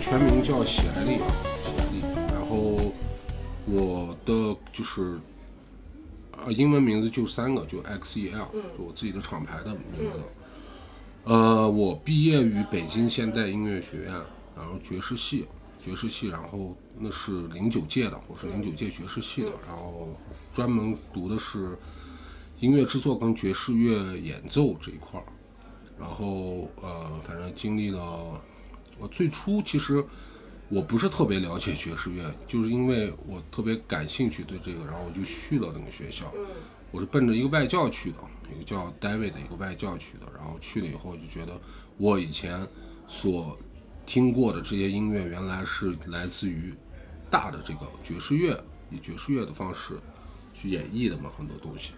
全名叫喜艾丽啊，喜艾丽。然后我的就是啊，英文名字就三个，就 XEL，就我自己的厂牌的名字。呃，我毕业于北京现代音乐学院，然后爵士系，爵士系，然后那是零九届的，我是零九届爵士系的，然后专门读的是音乐制作跟爵士乐演奏这一块儿。然后呃，反正经历了，我最初其实我不是特别了解爵士乐，就是因为我特别感兴趣对这个，然后我就去了那个学校。我是奔着一个外教去的，一个叫 David 的一个外教去的。然后去了以后就觉得，我以前所听过的这些音乐，原来是来自于大的这个爵士乐，以爵士乐的方式去演绎的嘛，很多东西。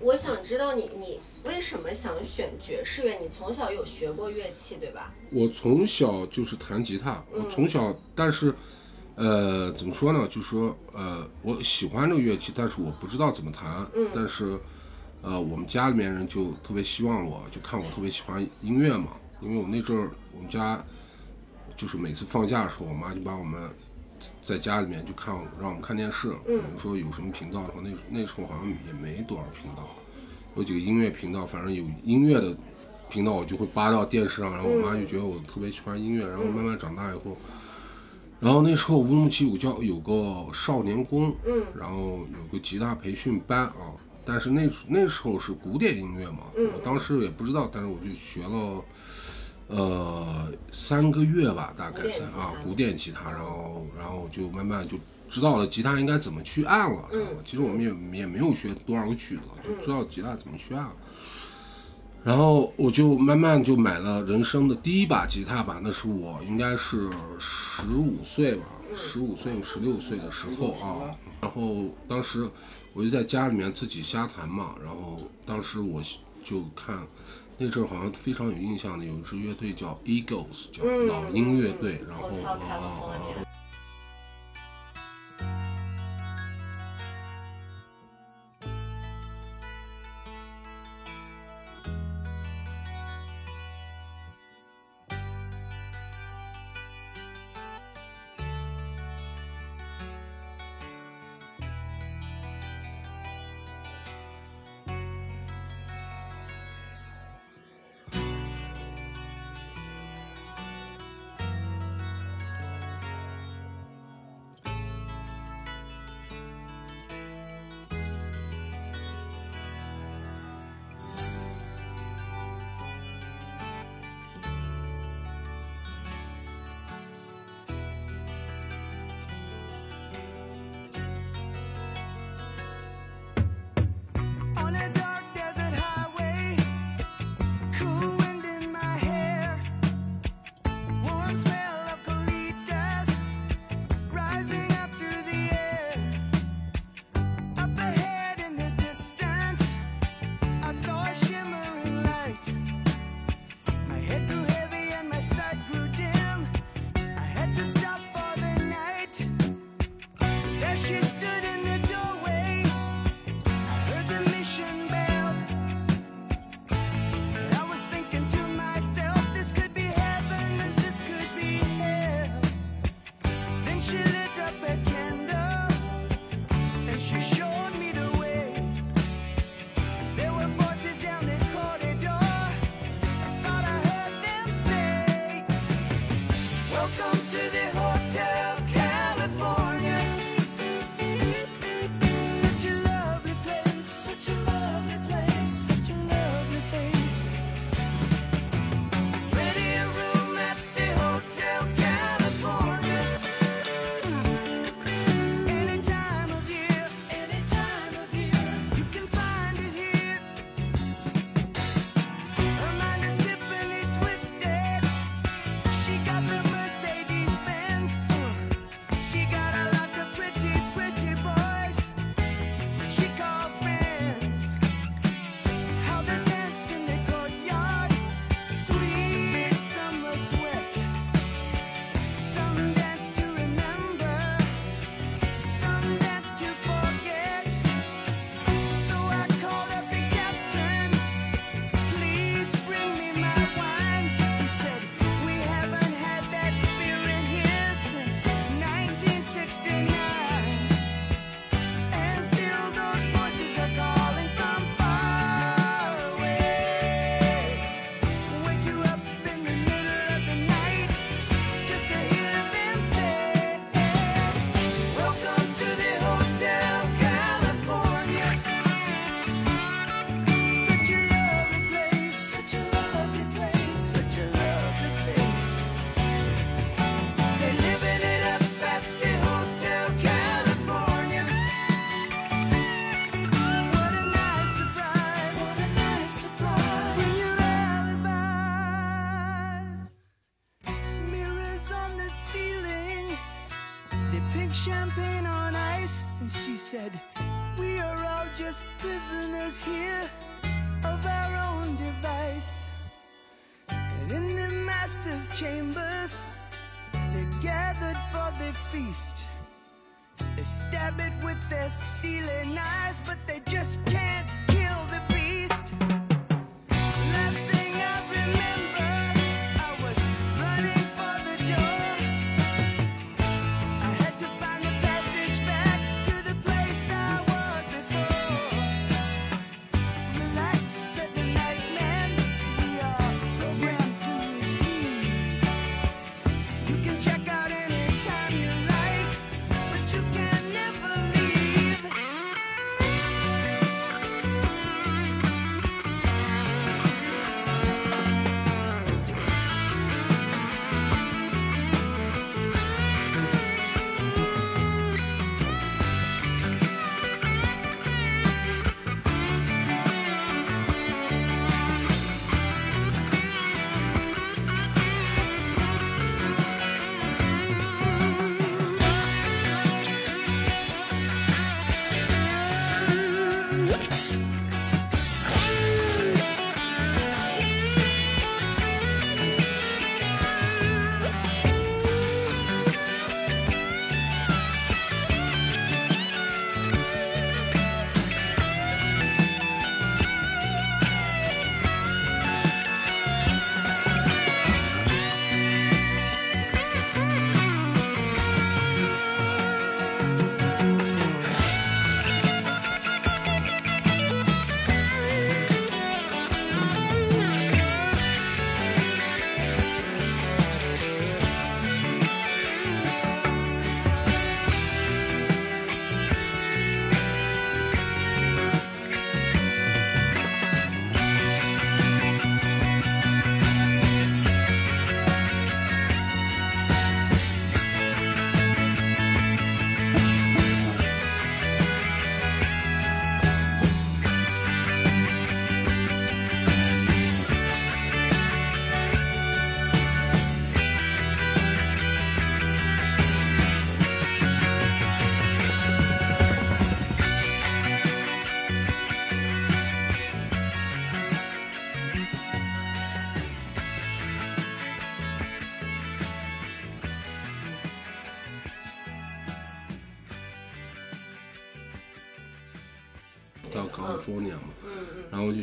我想知道你你为什么想选爵士乐？你从小有学过乐器对吧？我从小就是弹吉他，我从小，但是，呃，怎么说呢？就是说，呃，我喜欢这个乐器，但是我不知道怎么弹。嗯。但是，呃，我们家里面人就特别希望我，就看我特别喜欢音乐嘛。因为我那阵儿，我们家就是每次放假的时候，我妈就把我们在家里面就看，让我们看电视。嗯。比如说有什么频道的话，那那时候好像也没多少频道。有几个音乐频道，反正有音乐的频道，我就会扒到电视上，然后我妈就觉得我特别喜欢音乐，然后慢慢长大以后，然后那时候乌鲁木齐有叫有个少年宫，嗯，然后有个吉他培训班啊，但是那那时候是古典音乐嘛，我当时也不知道，但是我就学了，呃，三个月吧，大概是啊，古典吉他，然后然后就慢慢就。知道了吉他应该怎么去按了，知道吗？其实我们也也没有学多少个曲子，就知道吉他怎么去按。然后我就慢慢就买了人生的第一把吉他吧，那是我应该是十五岁吧，十五岁十六岁的时候啊。然后当时我就在家里面自己瞎弹嘛，然后当时我就看那阵好像非常有印象的有一支乐队叫 Eagles，叫老鹰乐队，然后啊。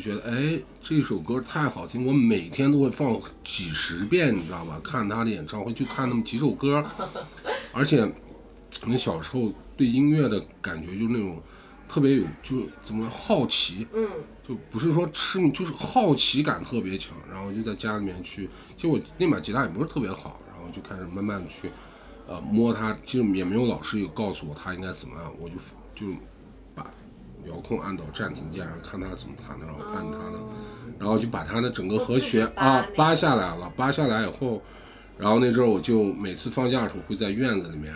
觉得，哎，这首歌太好听，我每天都会放几十遍，你知道吧？看他的演唱会就看那么几首歌，而且你小时候对音乐的感觉就是那种特别有，就怎么好奇，嗯，就不是说痴迷，就是好奇感特别强。然后就在家里面去，其实我那把吉他也不是特别好，然后就开始慢慢的去，呃，摸它。其实也没有老师有告诉我它应该怎么样，我就就把遥控按到暂停键，然后看他怎么弹的，然后按他的，然后就把他的整个和弦啊扒下来了。扒下来以后，然后那阵儿我就每次放假的时候会在院子里面。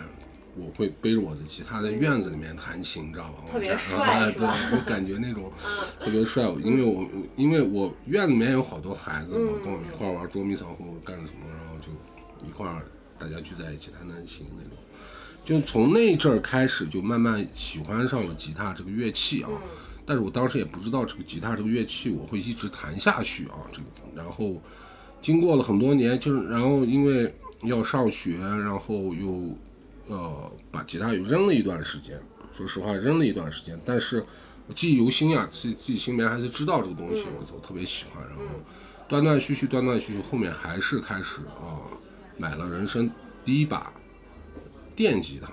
我会背着我的吉他在院子里面弹琴，你知道吧？特别我帅哎是吧对，就感觉那种特别帅。因为我因为我院子里面有好多孩子嘛，跟我一块玩捉迷藏或者干什么，然后就一块儿大家聚在一起弹弹琴那种。就从那阵儿开始，就慢慢喜欢上了吉他这个乐器啊。但是我当时也不知道这个吉他这个乐器我会一直弹下去啊。这个，然后经过了很多年，就是然后因为要上学，然后又呃把吉他又扔了一段时间。说实话，扔了一段时间，但是我记忆犹新呀，自己自己心里面还是知道这个东西，我我特别喜欢。然后断断续续，断断续续，后面还是开始啊，买了人生第一把电吉他。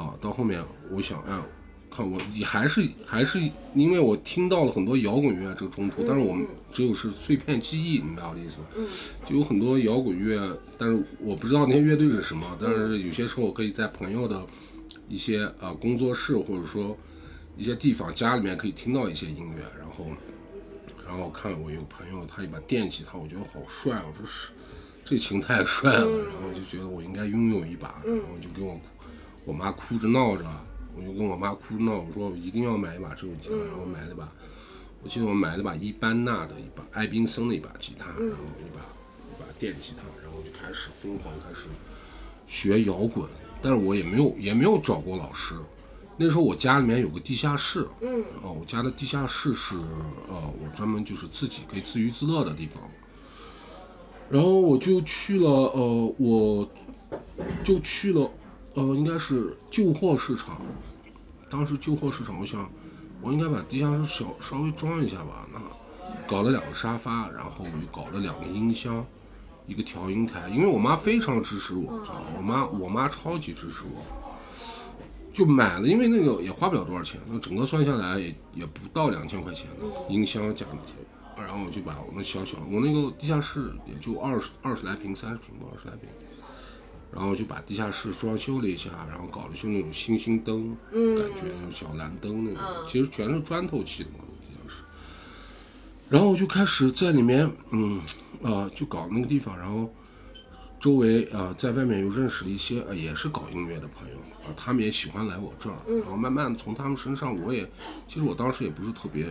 啊，到后面我想，哎，看我也还是还是因为我听到了很多摇滚乐这个中途，但是我们只有是碎片记忆，你明白我的意思吗？嗯，就有很多摇滚乐，但是我不知道那些乐队是什么，但是有些时候我可以在朋友的一些啊、呃工作室或者说一些地方家里面可以听到一些音乐，然后然后看我有朋友他一把电吉他，我觉得好帅，我说是这琴太帅了，然后我就觉得我应该拥有一把，然后我就跟我我妈哭着闹着，我就跟我妈哭着闹，我说我一定要买一把这种吉他，然后买了把，我记得我买了把伊班纳的一把艾宾森的一把吉他，然后一把一把电吉他，然后就开始疯狂开始学摇滚，但是我也没有也没有找过老师。那时候我家里面有个地下室，嗯，哦，我家的地下室是呃，我专门就是自己可以自娱自乐的地方。然后我就去了，呃，我就去了，呃，应该是旧货市场。当时旧货市场，我想我应该把地下室小稍微装一下吧。那搞了两个沙发，然后我就搞了两个音箱，一个调音台。因为我妈非常支持我，知道吗？我妈我妈超级支持我。就买了，因为那个也花不了多少钱，那整个算下来也也不到两千块钱，音箱加那些，然后我就把我那小小我那个地下室也就二十二十来平，三十平吧，二十来平，然后就把地下室装修了一下，然后搞了就那种星星灯，感觉那种小蓝灯那种，其实全是砖头砌的嘛，地下室。然后我就开始在里面，嗯，啊、就搞那个地方，然后周围啊、呃在外面又认识了一些呃也是搞音乐的朋友啊、他们也喜欢来我这儿，然后慢慢的从他们身上，我也其实我当时也不是特别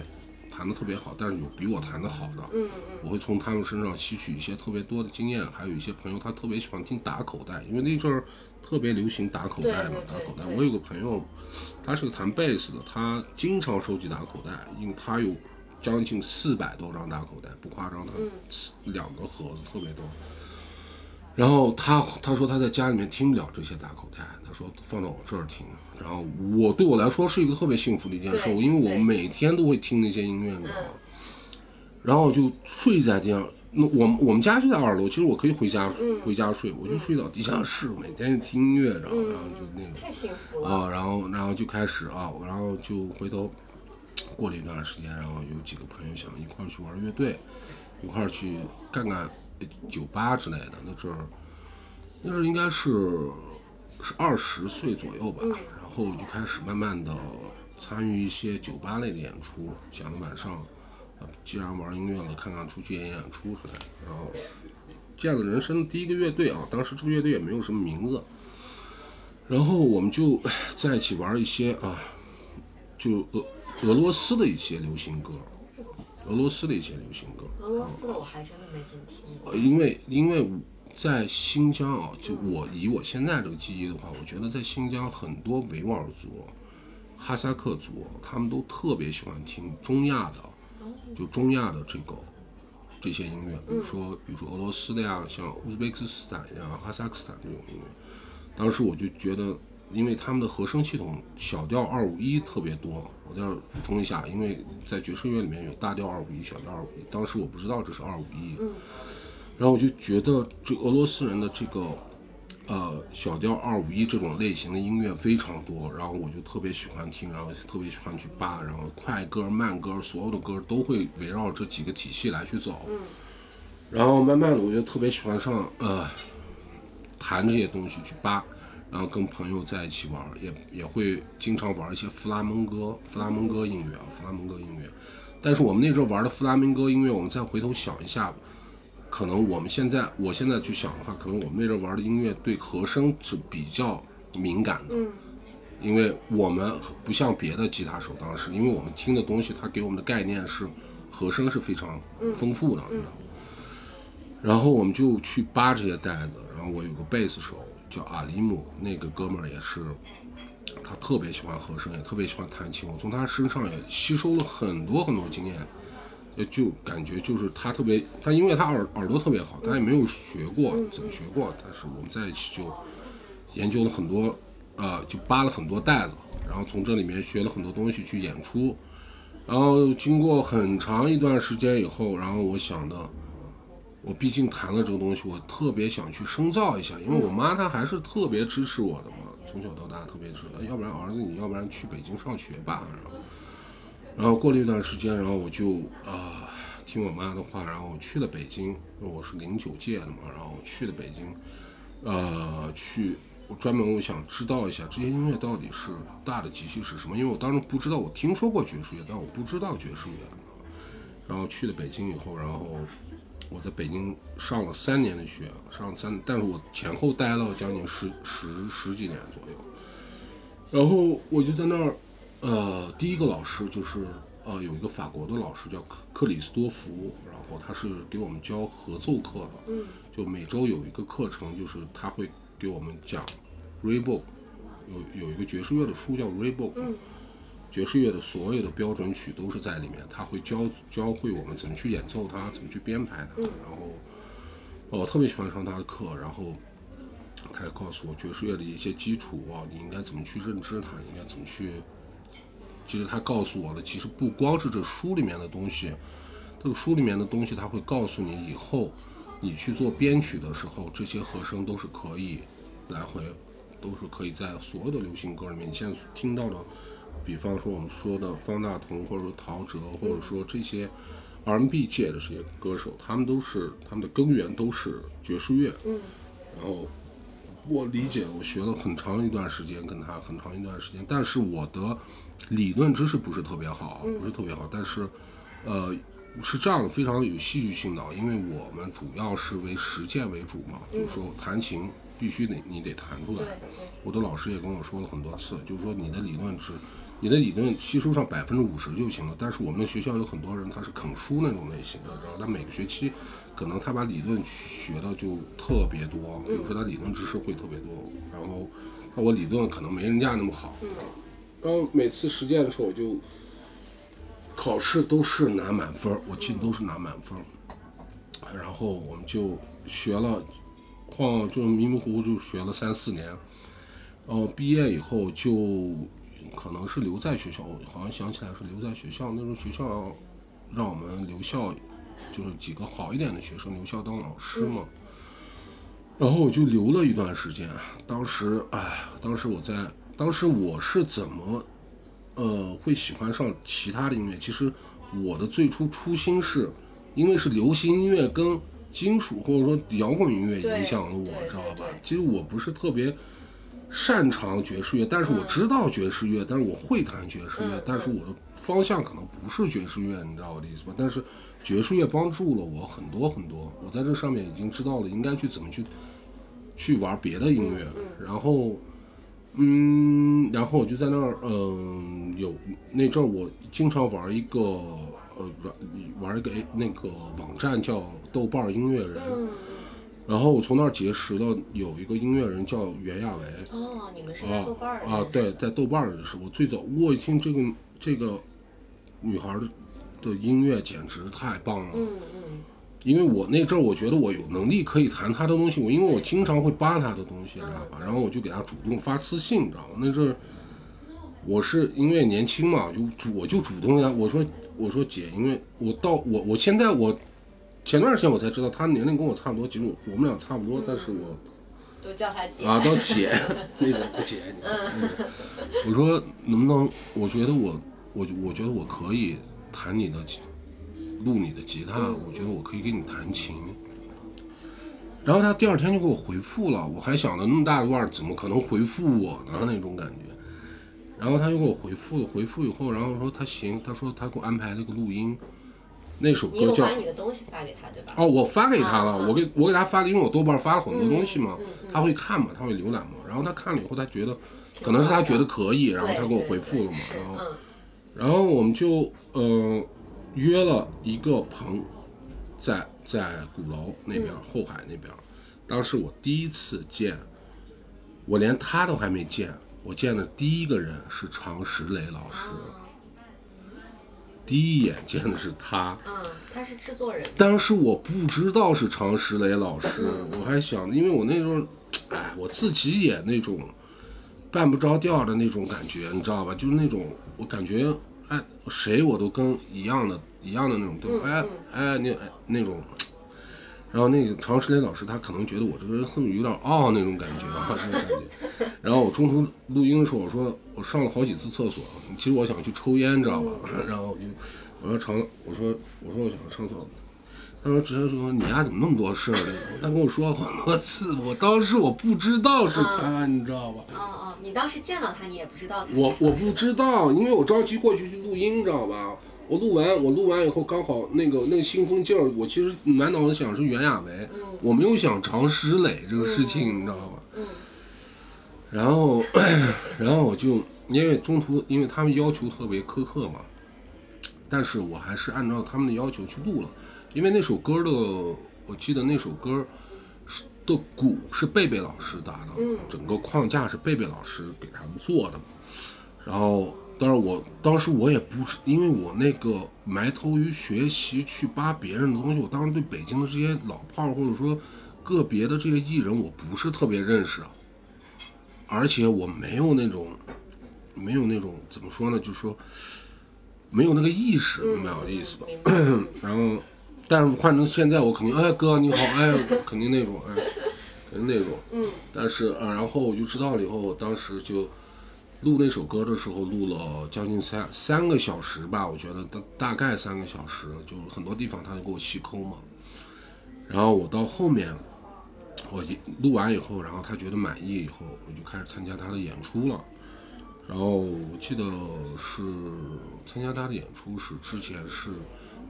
弹的特别好，但是有比我弹的好的，嗯嗯，我会从他们身上吸取一些特别多的经验，还有一些朋友他特别喜欢听打口袋，因为那阵儿特别流行打口袋嘛，打口袋。我有个朋友，他是个弹贝斯的，他经常收集打口袋，因为他有将近四百多张打口袋，不夸张，他两个盒子特别多。然后他他说他在家里面听不了这些打口袋，他说放到我这儿听。然后我对我来说是一个特别幸福的一件事，对因为我每天都会听那些音乐，你知道吗？然后就睡在地上。那我们我们家就在二楼，其实我可以回家、回家睡，我就睡到地下室，每天听音乐，然后、然后就那种。太幸福了。啊，然后然后就开始啊，然后就回头过了一段时间，然后有几个朋友想一块儿去玩乐队，一块儿去干干呃酒吧之类的。那阵儿，那阵儿应该是是二十岁左右吧，然后就开始慢慢的参与一些酒吧类的演出，想着晚上啊，既然玩音乐了，看看出去演演出之类的。然后建了人生第一个乐队啊，当时这个乐队也没有什么名字。然后我们就在一起玩一些啊，就俄俄罗斯的一些流行歌，俄罗斯的一些流行歌。俄罗斯的我还真的没怎么听过呃。因为因为在新疆啊，就我以我现在这个记忆的话，我觉得在新疆很多维吾尔族、哈萨克族，他们都特别喜欢听中亚的，就中亚的这个这些音乐，比如说比如说俄罗斯的呀，像乌兹别克斯坦呀、哈萨克斯坦这种音乐。当时我就觉得，因为他们的和声系统小调二五一特别多，我在这儿补充一下，因为在爵士乐里面有大调二五一、小调二五一，当时我不知道这是二五一，然后我就觉得这俄罗斯人的这个呃小调二五一这种类型的音乐非常多，然后我就特别喜欢听，然后特别喜欢去扒，然后快歌、慢歌，所有的歌都会围绕这几个体系来去走，然后慢慢的我就特别喜欢上呃。弹这些东西去扒，然后跟朋友在一起玩，也也会经常玩一些弗拉门戈、弗拉门戈音乐啊，弗拉门戈音乐。但是我们那时候玩的弗拉门戈音乐，我们再回头想一下，可能我们现在，我现在去想的话，可能我们那时候玩的音乐对和声是比较敏感的，嗯因为我们不像别的吉他手当时，因为我们听的东西，它给我们的概念是和声是非常丰富的，你知道吗？然后我们就去扒这些袋子，然后我有个贝斯手叫阿里姆，那个哥们儿也是，他特别喜欢和声，也特别喜欢弹琴，我从他身上也吸收了很多很多经验，呃就感觉就是他特别，他因为他耳耳朵特别好，他也没有学过，怎么学过，但是我们在一起就研究了很多，呃，就扒了很多袋子，然后从这里面学了很多东西去演出，然后经过很长一段时间以后，然后我想的。我毕竟谈了这个东西，我特别想去深造一下，因为我妈她还是特别支持我的嘛，从小到大特别支持。要不然儿子，你要不然去北京上学吧。然后，然后过了一段时间，然后我就啊、听我妈的话，然后我去了北京，我是零九届的嘛，然后去了北京，呃，去我专门我想知道一下这些音乐到底是大的体系是什么，因为我当时不知道，我听说过爵士乐，但我不知道爵士乐。然后去了北京以后，然后我在北京上了三年的学，上三，但是我前后待了将近十十十几年左右。然后我就在那儿，呃，第一个老师就是呃有一个法国的老师叫克克里斯多福，然后他是给我们教合奏课的，就每周有一个课程，就是他会给我们讲 Raybook，有有一个爵士乐的书叫 Raybook，、爵士乐的所有的标准曲都是在里面，他会教教会我们怎么去演奏它，怎么去编排它，然后我特别喜欢上他的课，然后他也告诉我爵士乐的一些基础啊，你应该怎么去认知它，应该怎么去。其实他告诉我的，其实不光是这书里面的东西，这个书里面的东西，他会告诉你以后你去做编曲的时候，这些和声都是可以来回，都是可以在所有的流行歌里面，你现在听到的，比方说我们说的方大同，或者说陶喆，或者说这些 R&B 界的这些歌手，他们都是他们的根源都是爵士乐，嗯，然后我理解，我学了很长一段时间，跟他很长一段时间，但是我的理论知识不是特别好，不是特别好，但是，呃，是这样的，非常有戏剧性的，因为我们主要是为实践为主嘛，就是说弹琴必须得你得弹出来。我的老师也跟我说了很多次，就是说你的理论只，你的理论吸收上百分之五十就行了。但是我们学校有很多人他是啃书那种类型的，然后？他每个学期可能他把理论学的就特别多，比如说他理论知识会特别多，然后那我理论可能没人家那么好。然后每次实践的时候，我就考试都是拿满分，我记得都是拿满分。然后我们就学了，晃就迷迷糊糊就学了三四年。然后毕业以后就可能是留在学校，我好像想起来是留在学校。那时候学校让我们留校，就是几个好一点的学生留校当老师嘛。然后我就留了一段时间。当时，哎，当时我在，当时我是怎么，呃，会喜欢上其他的音乐？其实我的最初初心是，因为是流行音乐跟金属或者说摇滚音乐影响了我，知道吧？其实我不是特别擅长爵士乐，但是我知道爵士乐，但是我会弹爵士乐，嗯但是我的方向可能不是爵士乐，你知道我的意思吧？但是爵士乐帮助了我很多很多，我在这上面已经知道了应该去怎么去去玩别的音乐，然后。嗯，然后我就在那儿，嗯、有那阵儿我经常玩一个呃软玩一个那个网站叫豆瓣音乐人，嗯，然后我从那儿结识了有一个音乐人叫袁娅维，哦，你们是在豆瓣儿啊啊，对，在豆瓣儿认识。我最早我一听这个这个女孩的的音乐简直太棒了，嗯嗯，因为我那阵儿我觉得我有能力可以弹她的东西，我因为我经常会扒她的东西，知道吧？然后我就给她主动发私信，你知道吗？那阵儿我是因为年轻嘛，就主我就主动跟她我说我说姐，因为我到我我现在我前段时间我才知道她年龄跟我差不多，其实我我们俩差不多，但是我都叫她姐。啊，都姐那种姐，嗯 我说能不能？我觉得我，我我觉得我可以弹你的吉，录你的吉他，我觉得我可以给你弹琴。然后他第二天就给我回复了，我还想着那么大的腕儿怎么可能回复我呢？那种感觉。然后他就给我回复了，回复以后，然后说他行，他说他给我安排了个录音，那首歌叫把你的东西发给他对吧？哦，我发给他了，我给我给他发的，因为我豆瓣发了很多东西嘛，嗯嗯。他会看嘛，他会浏览嘛，然后他看了以后，他觉得可能是他觉得可以，然后他给我回复了嘛，然后嗯。然后我们就呃约了一个棚，在在鼓楼那边、后海那边，当时我第一次见，我连他都还没见，我见的第一个人是常石磊老师，第一眼见的是他。嗯，他是制作人。当时我不知道是常石磊老师，我还想，因为我那时候，哎，我自己也那种办不着调的那种感觉，你知道吧？就是那种我感觉，哎，谁我都跟一样的，一样的那种，对吧？哎哎，那哎那种。然后那个常石磊老师，他可能觉得我这个人是不是有点傲那种感觉啊，那种感觉。然后我中途录音的时候，我说我上了好几次厕所，其实我想去抽烟，知道吧？然后我就我说常，我说我说我想上厕所，他说直接说你丫怎么那么多事儿呢？他跟我说好多次，我当时我不知道是他，你知道吧？哦哦，你当时见到他，你也不知道我我不知道，因为我着急过去去录音，知道吧？我录完，我录完以后刚好那个那个兴奋劲儿，我其实满脑子想是袁娅维，我没有想常石磊这个事情，你知道吧？嗯然后，然后我就因为中途因为他们要求特别苛刻嘛，但是我还是按照他们的要求去录了，因为那首歌的，我记得那首歌是的鼓是贝贝老师打的，嗯整个框架是贝贝老师给他们做的。然后，当然我当时我也不是，因为我那个埋头于学习去扒别人的东西，我当时对北京的这些老炮儿或者说个别的这些艺人，我不是特别认识啊，而且我没有那种没有那种怎么说呢，就是说没有那个意识，明白我的意思吧？然后，但是换成现在，我肯定哎哥你好，哎肯定那种哎，肯定那种。嗯。但是啊，然后我就知道了以后，我当时就录那首歌的时候，录了将近三三个小时吧，我觉得大大概三个小时，就是很多地方他就给我细抠嘛。然后我到后面，我一录完以后，然后他觉得满意以后，我就开始参加他的演出了。然后我记得是参加他的演出是之前是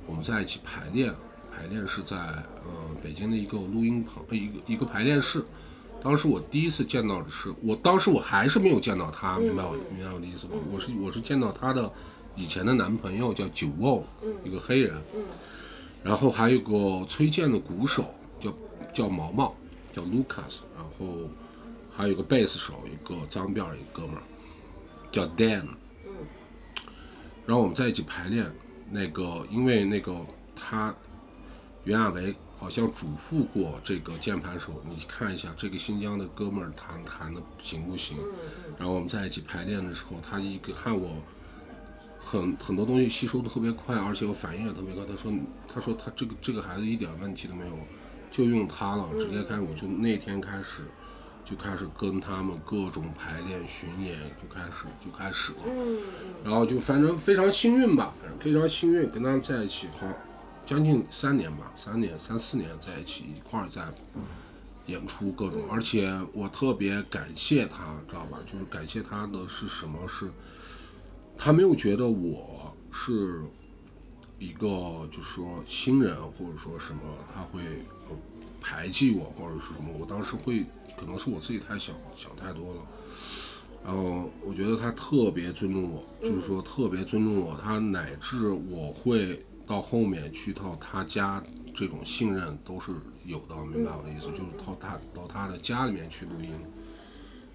我们在一起排练，排练是在呃北京的一个录音棚，呃一个一个排练室。当时我第一次见到的是，我当时我还是没有见到他，明白我明白我的意思吧？我是我是见到他的以前的男朋友叫九欧，一个黑人，然后还有个崔健的鼓手叫叫毛毛，叫 Lucas，然后还有个贝斯手，一个脏辫儿一个哥们儿叫 Dan，然后我们在一起排练，那个因为那个他袁娅维好像嘱咐过这个键盘手，你看一下这个新疆的哥们儿弹弹的行不行？然后我们在一起排练的时候，他一个看我很很多东西吸收的特别快，而且我反应也特别快。他说他说他这个这个孩子一点问题都没有，就用他了，直接开始我就那天开始。就开始跟他们各种排练巡演，就开始就开始了。嗯然后就反正非常幸运吧，反正非常幸运跟他们在一起，好将近三年吧，三年三四年在一起一块儿在演出各种，而且我特别感谢他，知道吧？就是感谢他的是什么？是他没有觉得我是一个就是说新人或者说什么，他会呃排挤我或者是什么，我当时会可能是我自己太想想太多了。然后我觉得他特别尊重我，就是说特别尊重我，他乃至我会到后面去到他家，这种信任都是有的，明白我的意思？就是到他到他的家里面去录音。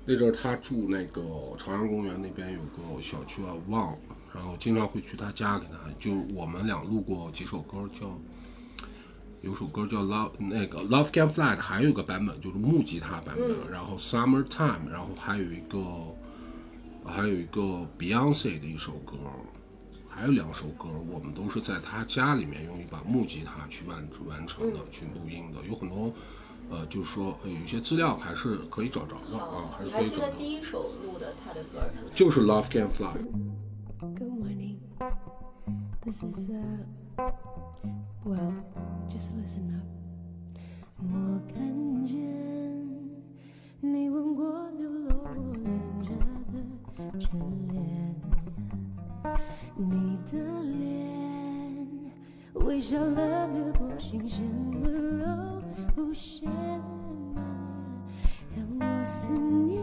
那阵儿他住那个朝阳公园那边有个小区啊，忘了，然后经常会去他家给他，就我们俩录过几首歌，叫有首歌叫 Love 那个 Love Can Fly，还有一个版本就是木吉他版本，然后 Summertime，然后还有一个还有一个 Beyonce 的一首歌，还有两首歌，我们都是在他家里面用一把木吉他去完完成的，去录音的，有很多。呃，就是说，呃有一些资料还是可以找着的啊，，还是可以找着。记得第一首录的他的歌是？就是 Love Can Fly。Good morning. This is uh well, just listen up. 我看见你吻过流落我脸颊的眷恋，你的脸微笑了掠过新鲜温柔无限当我思念。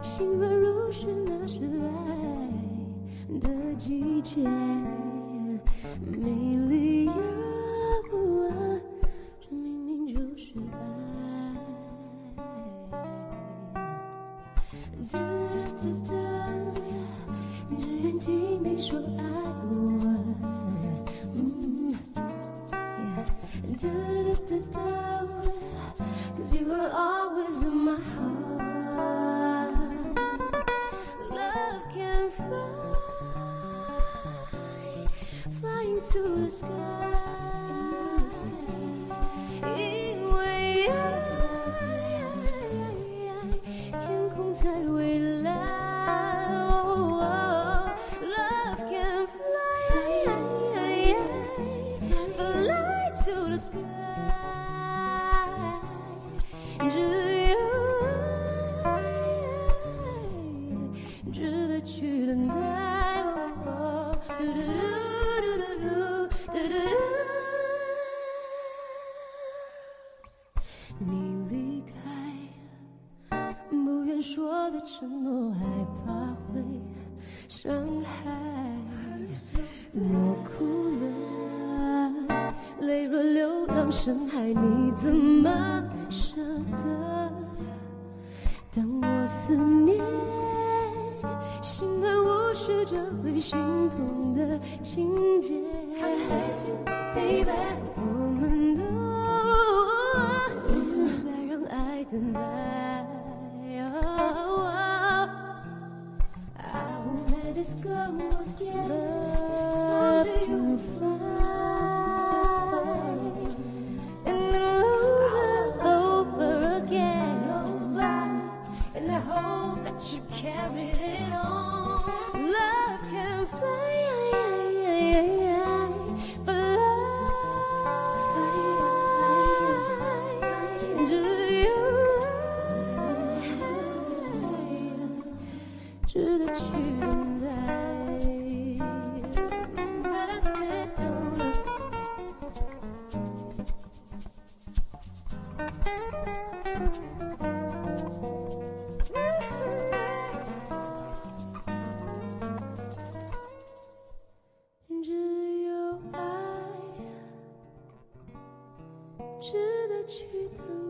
心软如是那是爱的季节，没理由啊，这明明就是爱。哒哒哒哒，只愿听你说爱我。嗯，yeah. 哒哒哒哒，Cause you were always in my heart. The sky. 值得去等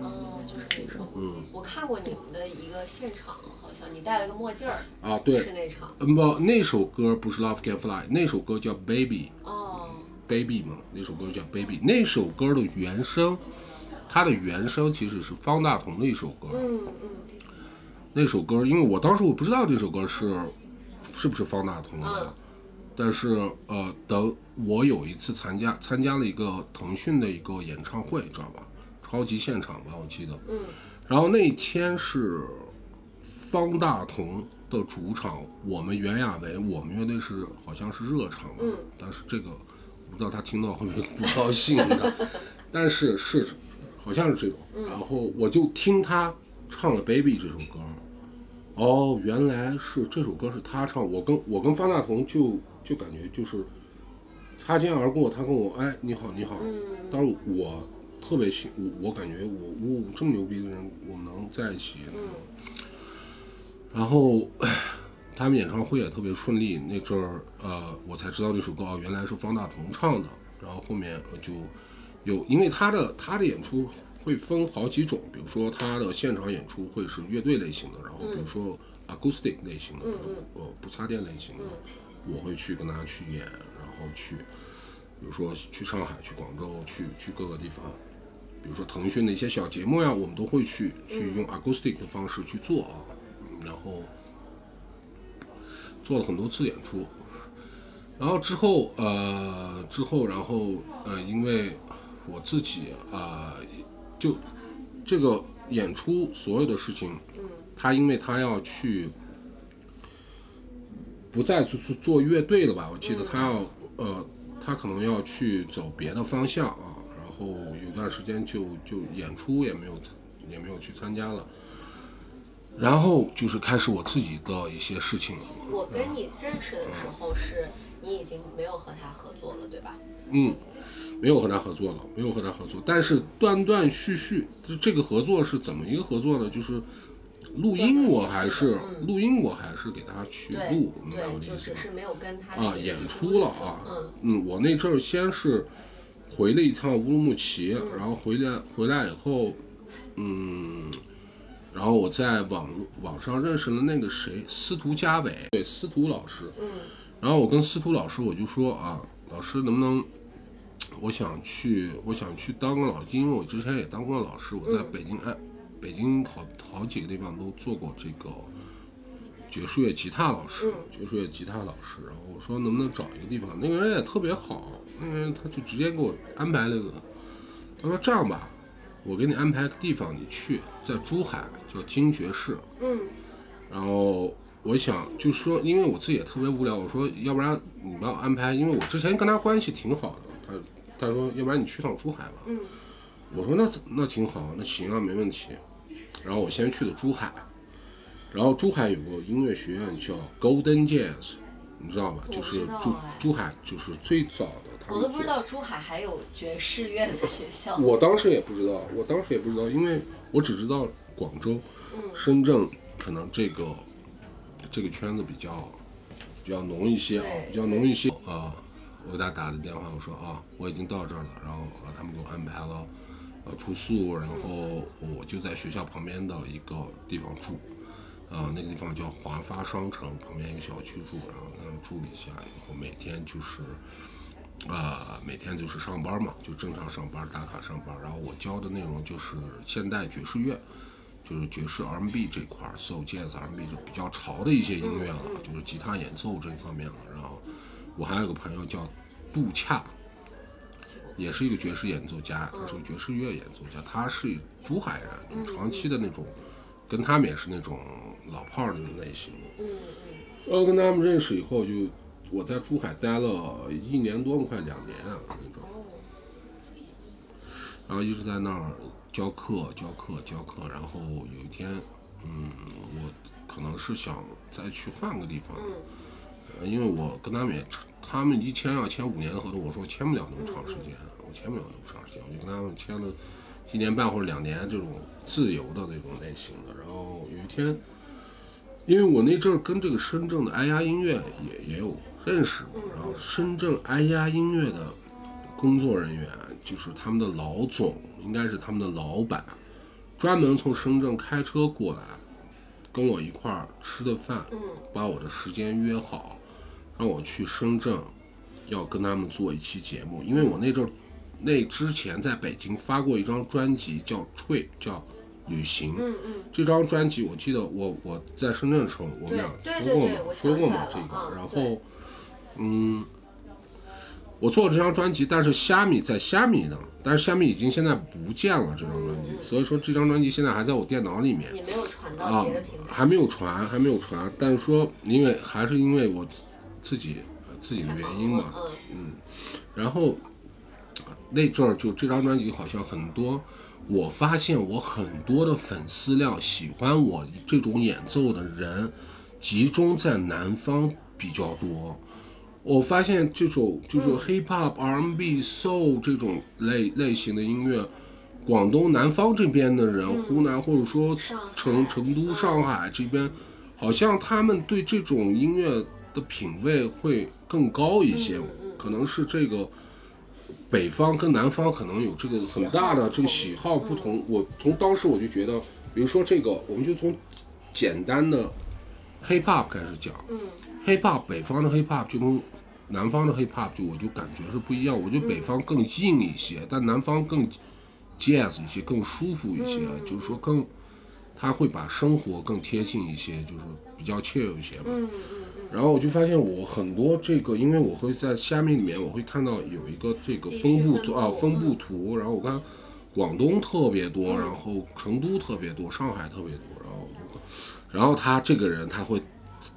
哦，就是那首。嗯，我看过你们的一个现场，好像你戴了个墨镜儿，啊，对，是那场。嗯不，那首歌不是 Love Can Fly，那首歌叫 Baby 哦，Baby 嘛，那首歌叫 Baby。那首歌的原声，它的原声其实是方大同的一首歌。嗯嗯那首歌，因为我当时我不知道那首歌是是不是方大同的，嗯但是呃，等我有一次参加参加了一个腾讯的一个演唱会，知道吧？超级现场吧，我记得。嗯。然后那天是方大同的主场，我们袁娅维，我们乐队是好像是热场吧，嗯但是这个我不知道他听到会不会不高兴的，但是是好像是这种。嗯然后我就听他唱了《Baby》这首歌，哦，原来是这首歌是他唱，我跟我跟方大同就就感觉就是擦肩而过，他跟我哎你好你好，嗯。当时我特别幸，我我感觉我我这么牛逼的人，我们能在一起，嗯。然后他们演唱会也特别顺利，那阵儿呃我才知道这首歌哦原来是方大同唱的，然后后面我就有因为他的他的演出会分好几种，比如说他的现场演出会是乐队类型的，然后比如说 acoustic 类型的呃不插电类型的，我会去跟他去演，然后去比如说去上海、去广州、去去各个地方。比如说腾讯的一些小节目呀，我们都会去去用 acoustic 的方式去做啊，嗯然后做了很多次演出，然后之后呃之后然后呃因为我自己啊、就这个演出所有的事情，他因为他要去不再做做做乐队了吧，我记得他要呃他可能要去走别的方向啊，然后有段时间就就演出也没有也没有去参加了，然后就是开始我自己的一些事情了。我跟你认识的时候是你已经没有和他合作了，对吧？嗯，没有和他合作了，没有和他合作，但是断断续续，就这个合作是怎么一个合作呢？就是录音我还是录音我还是给他去对录，对，就？只是没有跟他啊，演出出了啊，嗯。嗯，我那阵儿先是回了一趟乌鲁木齐，嗯。然后回来回来以后，嗯，然后我在网网上认识了那个谁，司徒家伟，对，司徒老师，嗯。然后我跟司徒老师我就说啊，老师能不能，我想去，我想去当个老师，因为我之前也当过老师，我在北京哎，北京好好几个地方都做过这个爵士乐吉他老师，爵士乐吉他老师。然后我说能不能找一个地方，那个人也特别好，那个人他就直接给我安排了个，他说这样吧，我给你安排个地方，你去，在珠海叫金爵士，嗯然后我想就是说，因为我自己也特别无聊，我说要不然你帮我安排，因为我之前跟他关系挺好的，他他说要不然你去趟珠海吧，嗯，我说那那挺好，那行啊，没问题。然后我先去的珠海，然后珠海有个音乐学院叫 Golden Jazz，你知道吧？就是珠珠海就是最早的，我都不知道珠海还有爵士乐的学校。我当时也不知道，我当时也不知道，因为我只知道广州、深圳可能这个这个圈子比较比较浓一些啊，比较浓一些啊。我给他打的电话，我说啊，我已经到这儿了，然后啊，他们给我安排了呃住宿，然后我就在学校旁边的一个地方住，啊，那个地方叫华发商城旁边一个小区住，然后那住了一下以后，每天就是。啊、每天就是上班嘛，就正常上班打卡上班。然后我教的内容就是现代爵士乐，就是爵士 R&B 这块儿，soul jazz R&B 就比较潮的一些音乐了，就是吉他演奏这一方面了。然后我还有个朋友叫杜恰，也是一个爵士演奏家，他是个爵士乐演奏家，他是珠海人，就长期的那种，跟他们也是那种老炮儿那种类型的。嗯然后跟他们认识以后，就我在珠海待了一年多，快两年啊那种。然后一直在那儿教课、教课、教课。然后有一天，嗯，我可能是想再去换个地方，呃因为我跟他们也，他们一签要签五年的合同，我说签不了那么长时间，我签不了那么长时间，我就跟他们签了一年半或者两年这种自由的那种类型的。然后有一天。因为我那阵儿跟这个深圳的哎呀音乐也也有认识嘛，然后深圳哎呀音乐的工作人员就是他们的老总，应该是他们的老板，专门从深圳开车过来，跟我一块儿吃的饭，把我的时间约好，让我去深圳，要跟他们做一期节目。因为我那阵儿那之前在北京发过一张专辑，叫《吹》，叫。旅行，嗯嗯，这张专辑我记得我我在深圳的时候，我们俩说过嘛，说过嘛这个，然后，嗯，我做了这张专辑，但是虾米在虾米呢，但是虾米已经现在不见了这张专辑，所以说这张专辑现在还在我电脑里面也没有传到啊别的平，台。还没有传，还没有传，但是说因为还是因为我自己呃自己的原因嘛，嗯然后那阵儿就这张专辑好像很多，我发现我很多的粉丝量喜欢我这种演奏的人，集中在南方比较多。我发现这种就是 hip hop、R&B、soul 这种类类型的音乐，广东南方这边的人，湖南或者说成成都、上海这边，好像他们对这种音乐的品味会更高一些，可能是这个北方跟南方可能有这个很大的这个喜好不同。我从当时我就觉得，比如说这个，我们就从简单的 hip hop 开始讲，嗯。hip hop 北方的 hip hop 就跟南方的 hip hop 就我就感觉是不一样，我觉得北方更硬一些，但南方更 jazz 一些，更舒服一些，就是说更他会把生活更贴近一些，就是比较 chill 一些嘛。嗯然后我就发现我很多这个，因为我会在虾米里面，我会看到有一个这个分布图啊，分布图。然后我看广东特别多，然后成都特别多，上海特别多。然后就，然后他这个人他会，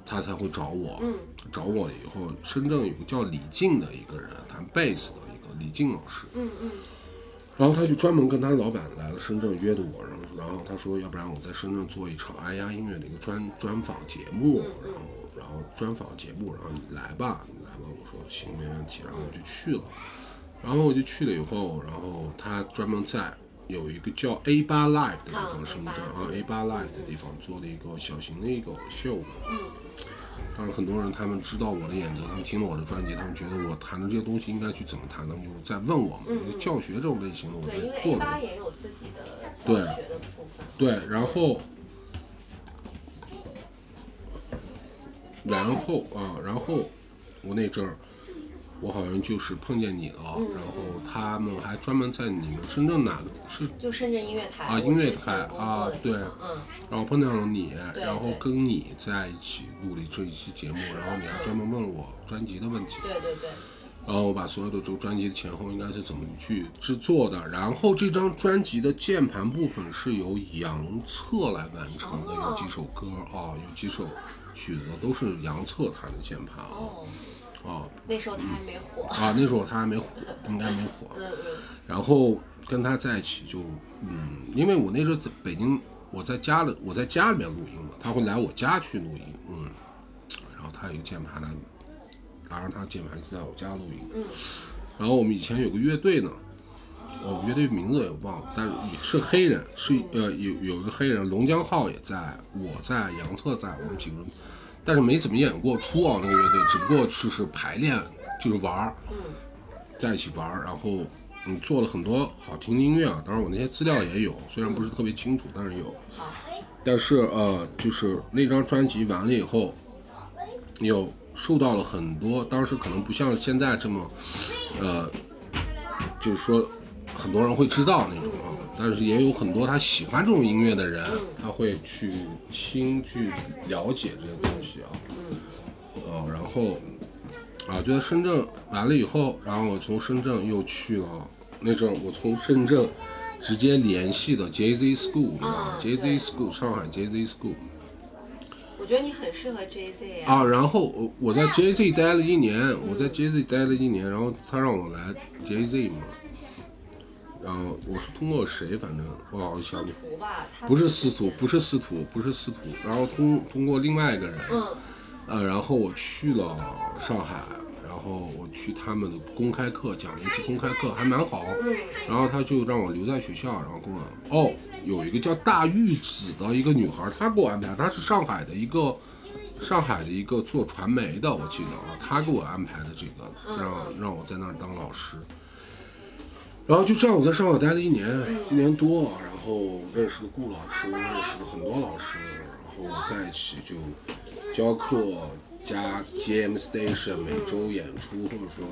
他才会找我，嗯找我以后，深圳有个叫李静的一个人，弹贝斯的一个李静老师。嗯嗯然后他就专门跟他老板来了深圳约的我，然后然后他说，要不然我在深圳做一场哎呀音乐的一个专专访节目，然后然后专访节目，然后你来吧，你来吧，我说行，没问题，然后我就去了，然后我就去了以后，然后他专门在有一个叫 A 八 Live 的地啊方，深圳 A8 啊 A 八 Live 的地方做了一个小型的一个秀，嗯当然，很多人他们知道我的演奏，他们听了我的专辑，他们觉得我弹的这些东西应该去怎么弹，他们就在问我们。教学这种类型的，我在对，因为做 A 的。八也有自己的教对学的部分。对，然后，然后啊，然后我那阵儿，我好像就是碰见你了，然后他们还专门在你们深圳哪个是，就深圳音乐台啊音乐台啊对。然后碰见了你，然后跟你在一起录了这一期节目，然后你还专门问我专辑的问题。对对对，然后我把所有的这个专辑的前后应该是怎么去制作的，然后这张专辑的键盘部分是由杨策来完成的，有几首歌啊，有几首曲子都是杨策弹的键盘啊。哦，啊那时候他还没火。啊，那时候他还没火，应该没火。嗯嗯然后跟他在一起就，嗯，因为我那时候在北京，我在家里，我在家里面录音嘛，他会来我家去录音，嗯，然后他有一个键盘呢，拿着他键盘就在我家录音，嗯，然后我们以前有个乐队呢，哦，乐队名字也忘了，但是也是黑人，是呃有有一个黑人，龙江浩也在，我在，杨策在，我们几个人，但是没怎么演过出啊那个乐队，只不过就是排练，就是玩儿，在一起玩儿，然后嗯做了很多好听的音乐啊，当然我那些资料也有，虽然不是特别清楚，但是有。但是呃，就是那张专辑完了以后，有受到了很多，当时可能不像现在这么，呃，就是说很多人会知道那种啊，但是也有很多他喜欢这种音乐的人，他会去听去了解这些东西啊，呃，然后啊，就在深圳完了以后，然后我从深圳又去了那阵儿，我从深圳直接联系的 Jay Z School，你知道吗？啊？Jay 对。Z School，上海 Jay Z School 我觉得你很适合 Jay Z 啊，然后我我在 Jay Z 待了一年，我在 Jay Z 待了一年，然后他让我来 Jay Z 嘛，然后我是通过谁，反正我好像想不徒吧？不是司徒，不是司徒，不是司徒，然后通通过另外一个人，嗯。呃，然后我去了上海，然后我去他们的公开课讲了一次公开课，还蛮好。嗯然后他就让我留在学校，然后跟我哦，有一个叫大玉子的一个女孩，她给我安排，她是上海的一个上海的一个做传媒的，我记得啊，她给我安排的这个，让让我在那儿当老师。然后就这样，我在上海待了一年，一年多，然后认识了顾老师，认识了很多老师，然后在一起就教课加 jam station 每周演出，或者说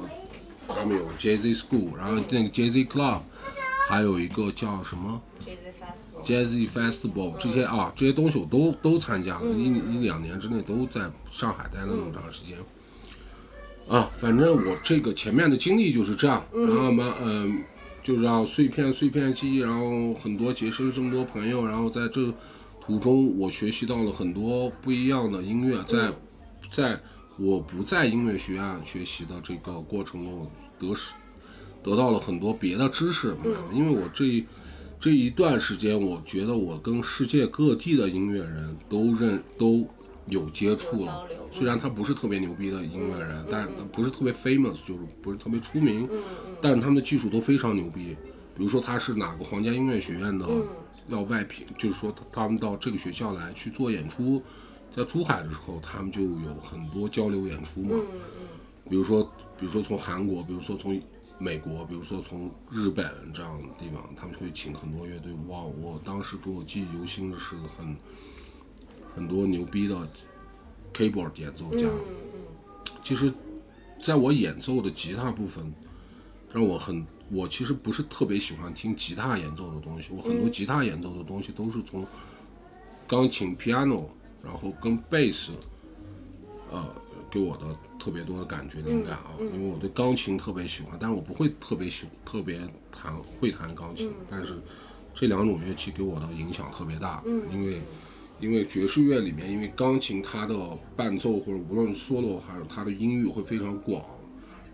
他们有 Jazz School，然后那个 Jazz Club，还有一个叫什么。Jazz Festival 这些啊这些东西我都都参加了，一一两年之内都在上海待了那么长时间。啊，反正我这个前面的经历就是这样，然后嘛，嗯、就让碎片碎片记忆，然后很多结识了这么多朋友，然后在这途中我学习到了很多不一样的音乐，在在我不在音乐学院学习的这个过程中，我得是得到了很多别的知识，嗯。因为我这一这一段时间，我觉得我跟世界各地的音乐人都认都有接触了。虽然他不是特别牛逼的音乐人，但是不是特别 famous，就是不是特别出名，但是他们的技术都非常牛逼。比如说他是哪个皇家音乐学院的，嗯。要外聘，就是说他他们到这个学校来去做演出，在珠海的时候，他们就有很多交流演出嘛。比如说，比如说从韩国，比如说从美国，比如说从日本这样的地方，他们会请很多乐队。哇，我当时给我记忆犹新的是很很多牛逼的 keyboard 演奏家。其实，在我演奏的吉他部分，让我很，我其实不是特别喜欢听吉他演奏的东西。我很多吉他演奏的东西都是从钢琴、piano，然后跟贝斯，呃，给我的特别多的感觉灵感啊。因为我对钢琴特别喜欢，但是我不会特别喜特别弹会弹钢琴，但是这两种乐器给我的影响特别大，因为。因为爵士乐里面，因为钢琴它的伴奏或者无论 solo 还是它的音域会非常广，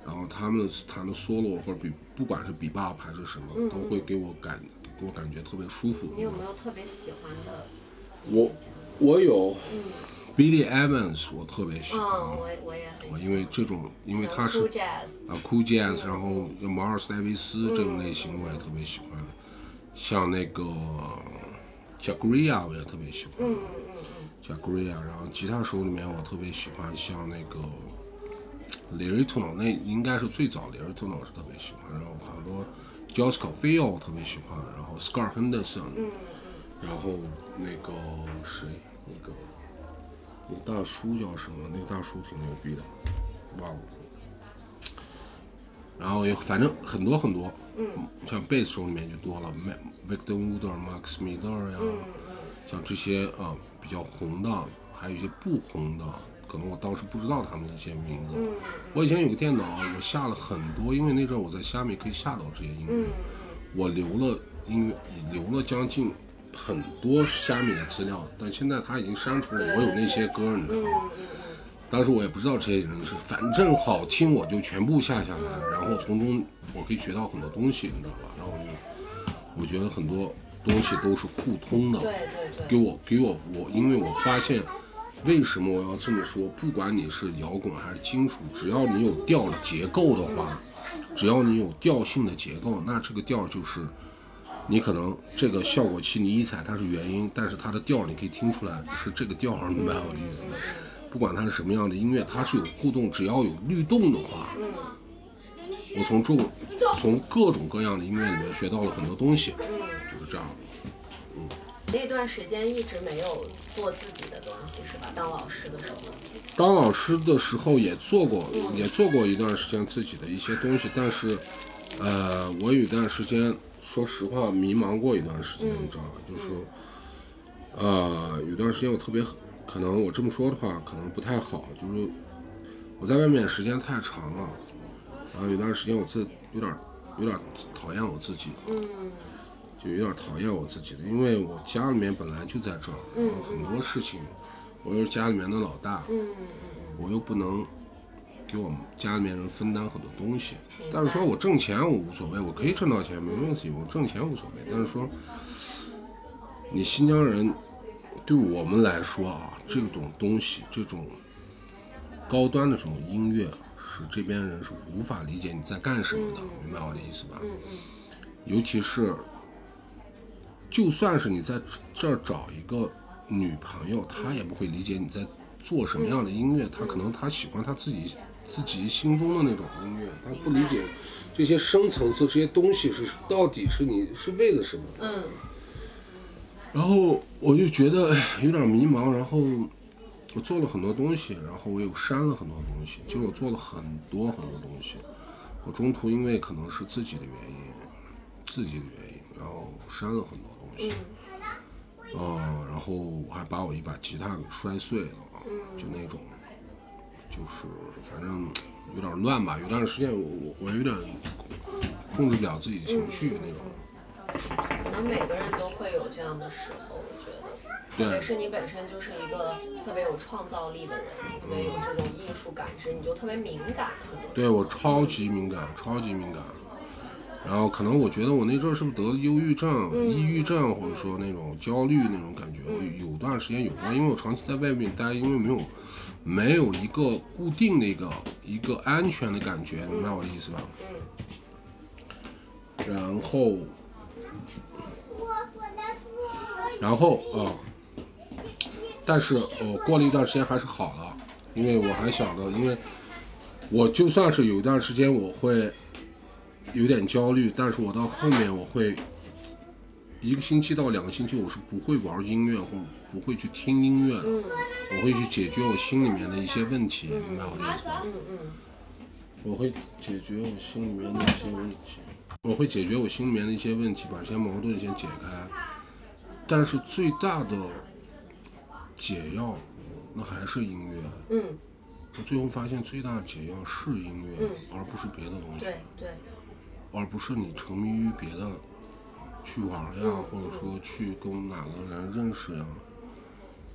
然后他们弹的 solo 或者比不管是 bebop 还是什么，都会给我感给我感觉特别舒服。你有没有特别喜欢的？我我有 Billy Evans，我特别喜欢，嗯，我我也很喜欢。因为这种因为他是啊，Cool Jazz，然后有马尔斯戴维斯这种类型我也特别喜欢，像那个 Jagria 我也特别喜欢，嗯嗯 Jagria，然后吉他手里面我特别喜欢像那个 Larry Turner，那应该是最早 Larry Turner 我是特别喜欢，然后很多 Josh c o f i e l 我特别喜欢，然后 Scar Henderson，然后那个谁，那个那个大叔叫什么？那个大叔挺牛逼的，忘了。然后有反正很多很多，嗯，像贝斯手里面就多了，Ma-，Victor Wooder、Max Miller 呀，像这些啊、比较红的，还有一些不红的，可能我当时不知道他们的一些名字。嗯我以前有个电脑，我下了很多，因为那阵儿我在虾米可以下到这些音乐，嗯。我留了音乐，留了将近很多虾米的资料，但现在他已经删除了我有那些歌，你知道吗？嗯当时我也不知道这些人是，反正好听我就全部下下来，然后从中我可以学到很多东西，你知道吧？然后我就我觉得很多东西都是互通的，对对对，给我给我我，因为我发现，为什么我要这么说？不管你是摇滚还是金属，只要你有调的结构的话，只要你有调性的结构，那这个调就是，你可能这个效果器你一踩它是原音，但是它的调你可以听出来是这个调儿，明白我的意思吗？不管它是什么样的音乐，它是有互动，只要有律动的话，我从众从各种各样的音乐里面学到了很多东西，就是这样。嗯那段时间一直没有做自己的东西是吧？当老师的时候，当老师的时候也做过，也做过一段时间自己的一些东西，但是，呃，我有一段时间，说实话迷茫过一段时间，你知道吧？就是说，呃，有段时间我特别，可能我这么说的话，可能不太好，就是我在外面时间太长了，然后有段时间我自有点有点讨厌我自己，就有点讨厌我自己的，因为我家里面本来就在这儿，然后很多事情，我又是家里面的老大，我又不能给我们家里面人分担很多东西。但是说我挣钱我无所谓，我可以挣到钱没问题，我挣钱无所谓。但是说你新疆人对我们来说啊，这种东西，这种高端的这种音乐，是这边人是无法理解你在干什么的，明白我的意思吧？尤其是就算是你在这儿找一个女朋友，她也不会理解你在做什么样的音乐。她可能她喜欢她自己自己心中的那种音乐，他不理解这些深层次这些东西是到底是你是为了什么。嗯然后我就觉得哎有点迷茫，然后我做了很多东西，然后我又删了很多东西。其实我做了很多很多东西，我中途因为可能是自己的原因，自己的原因，然后删了很多东西。嗯、然后我还把我一把吉他给摔碎了，就那种，就是反正有点乱吧。有段时间我我我有点控制不了自己情绪那种。可能每个人都会有这样的时候，我觉得。特别是你本身就是一个特别有创造力的人，特别有这种艺术感知，你就特别敏感。对我超级敏感，超级敏感。然后可能我觉得我那阵儿是不是得了忧郁症、抑郁症，或者说那种焦虑那种感觉？我有段时间有过，因为我长期在外面待，因为没有没有一个固定的一个一个安全的感觉，明白我的意思吧？然后，然后啊、但是我、过了一段时间还是好了，因为我还晓得，因为我就算是有一段时间我会有点焦虑，但是我到后面我会一个星期到两个星期我是不会玩音乐或不会去听音乐了，我会去解决我心里面的一些问题，明白我的意思吗？嗯嗯我会解决我心里面的一些问题，我会解决我心里面的一些问题，把这些矛盾先解开。但是最大的解药，那还是音乐。嗯，我最后发现最大的解药是音乐，而不是别的东西，对对，而不是你沉迷于别的去玩呀，或者说去跟哪个人认识呀。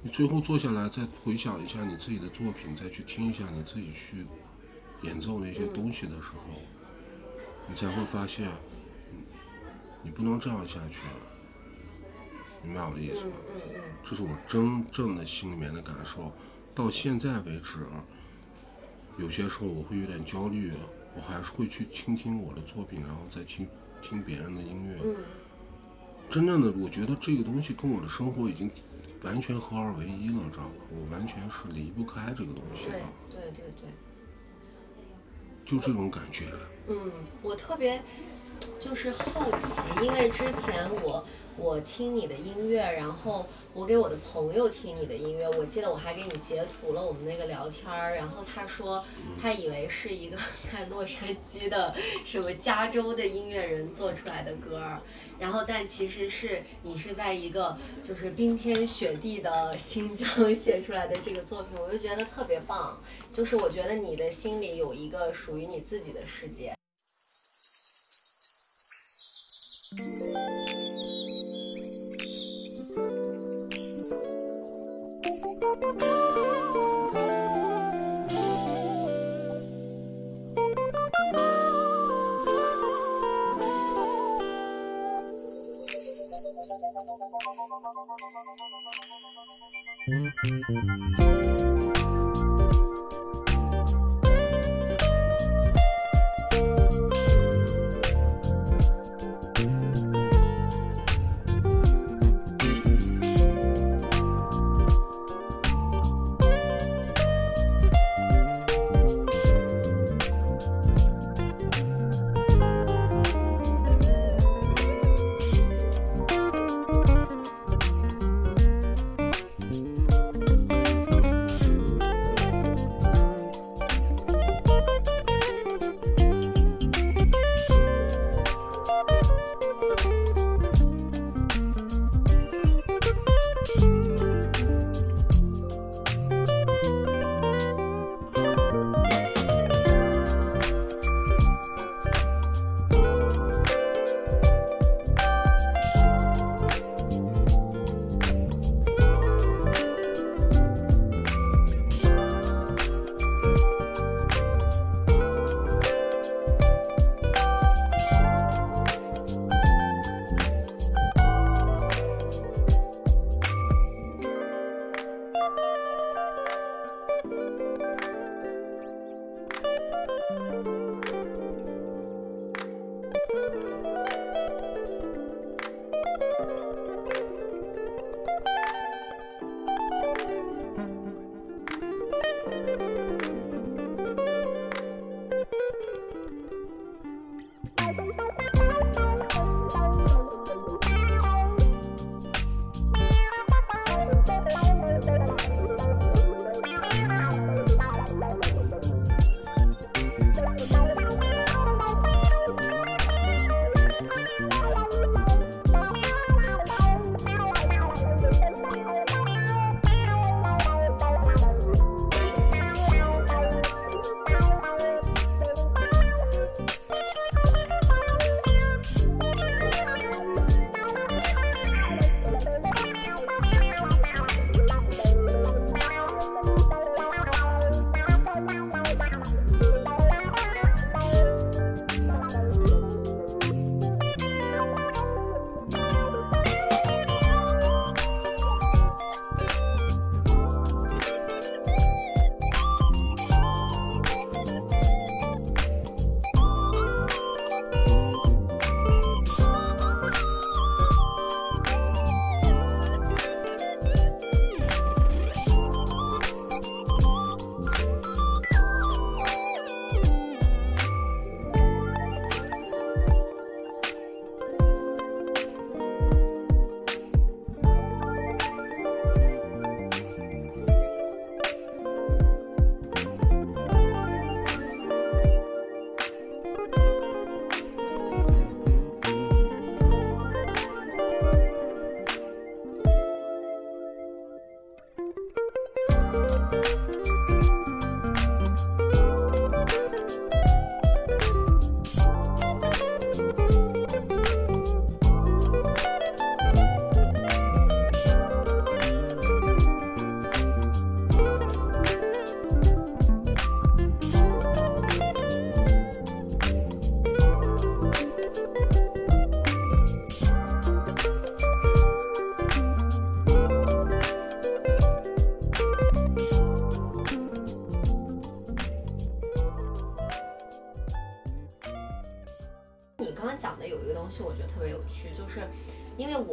你最后坐下来再回想一下你自己的作品，再去听一下你自己去演奏的一些东西的时候，你才会发现，嗯你不能这样下去。明白我的意思吗？这是我真正的心里面的感受。到现在为止，有些时候我会有点焦虑，我还是会去倾听我的作品，然后再听听别人的音乐。真正的，我觉得这个东西跟我的生活已经完全合二为一了，知道吧？我完全是离不开这个东西对对对。就这种感觉。嗯，我特别就是好奇，因为之前我我听你的音乐，然后我给我的朋友听你的音乐，我记得我还给你截图了我们那个聊天儿，然后他说他以为是一个 在洛杉矶的什么加州的音乐人做出来的歌儿，然后但其实是你是在一个就是冰天雪地的新疆 写出来的这个作品，我就觉得特别棒，就是我觉得你的心里有一个属于你自己的世界。你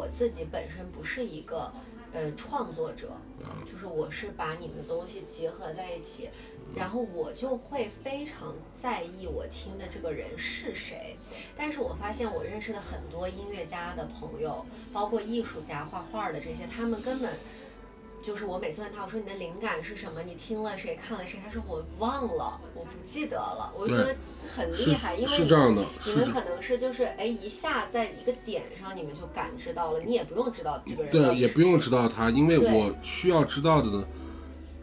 自己本身不是一个呃创作者，啊就是我是把你们的东西结合在一起，然后我就会非常在意我听的这个人是谁。但是我发现我认识的很多音乐家的朋友，包括艺术家、画画的这些，他们根本。就是我每次问他，我说你的灵感是什么？你听了谁，看了谁？他说我忘了，我不记得了。我就觉得很厉害，因为是这样的，你们可能是就是哎一下在一个点上，你们就感知到了，你也不用知道这个人到对，也不用知道他，因为我需要知道的呢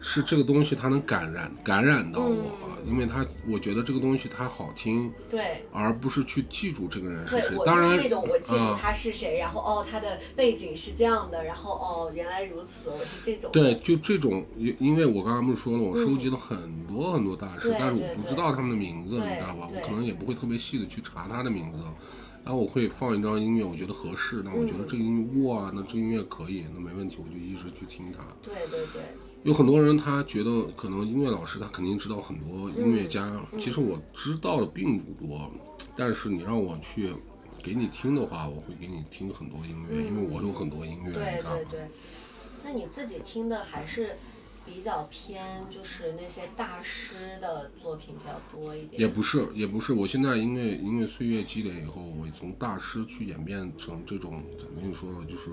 是这个东西，它能感染感染到我因为它我觉得这个东西它好听，对。而不是去记住这个人是，谁。当然那种我记住啊他是谁，然后哦，他的背景是这样的，然后哦，原来如此，我是这种。对，，就这种，因因为我刚刚不是说了，我收集了很多很多大师，对但是我不知道他们的名字，你知道吧？我可能也不会特别细的去查他的名字，然后我会放一张音乐，我觉得合适，那我觉得嗯这个音乐哇，那这音乐可以，那没问题，我就一直去听它。对对对，有很多人他觉得可能音乐老师他肯定知道很多音乐家，嗯其实我知道的并不多，但是你让我去给你听的话，我会给你听很多音乐，因为我有很多音乐，你对对？对。那你自己听的还是比较偏，就是那些大师的作品比较多一点。也不是，也不是。我现在因为因为岁月积累以后，我从大师去演变成这种怎么跟你说呢，就是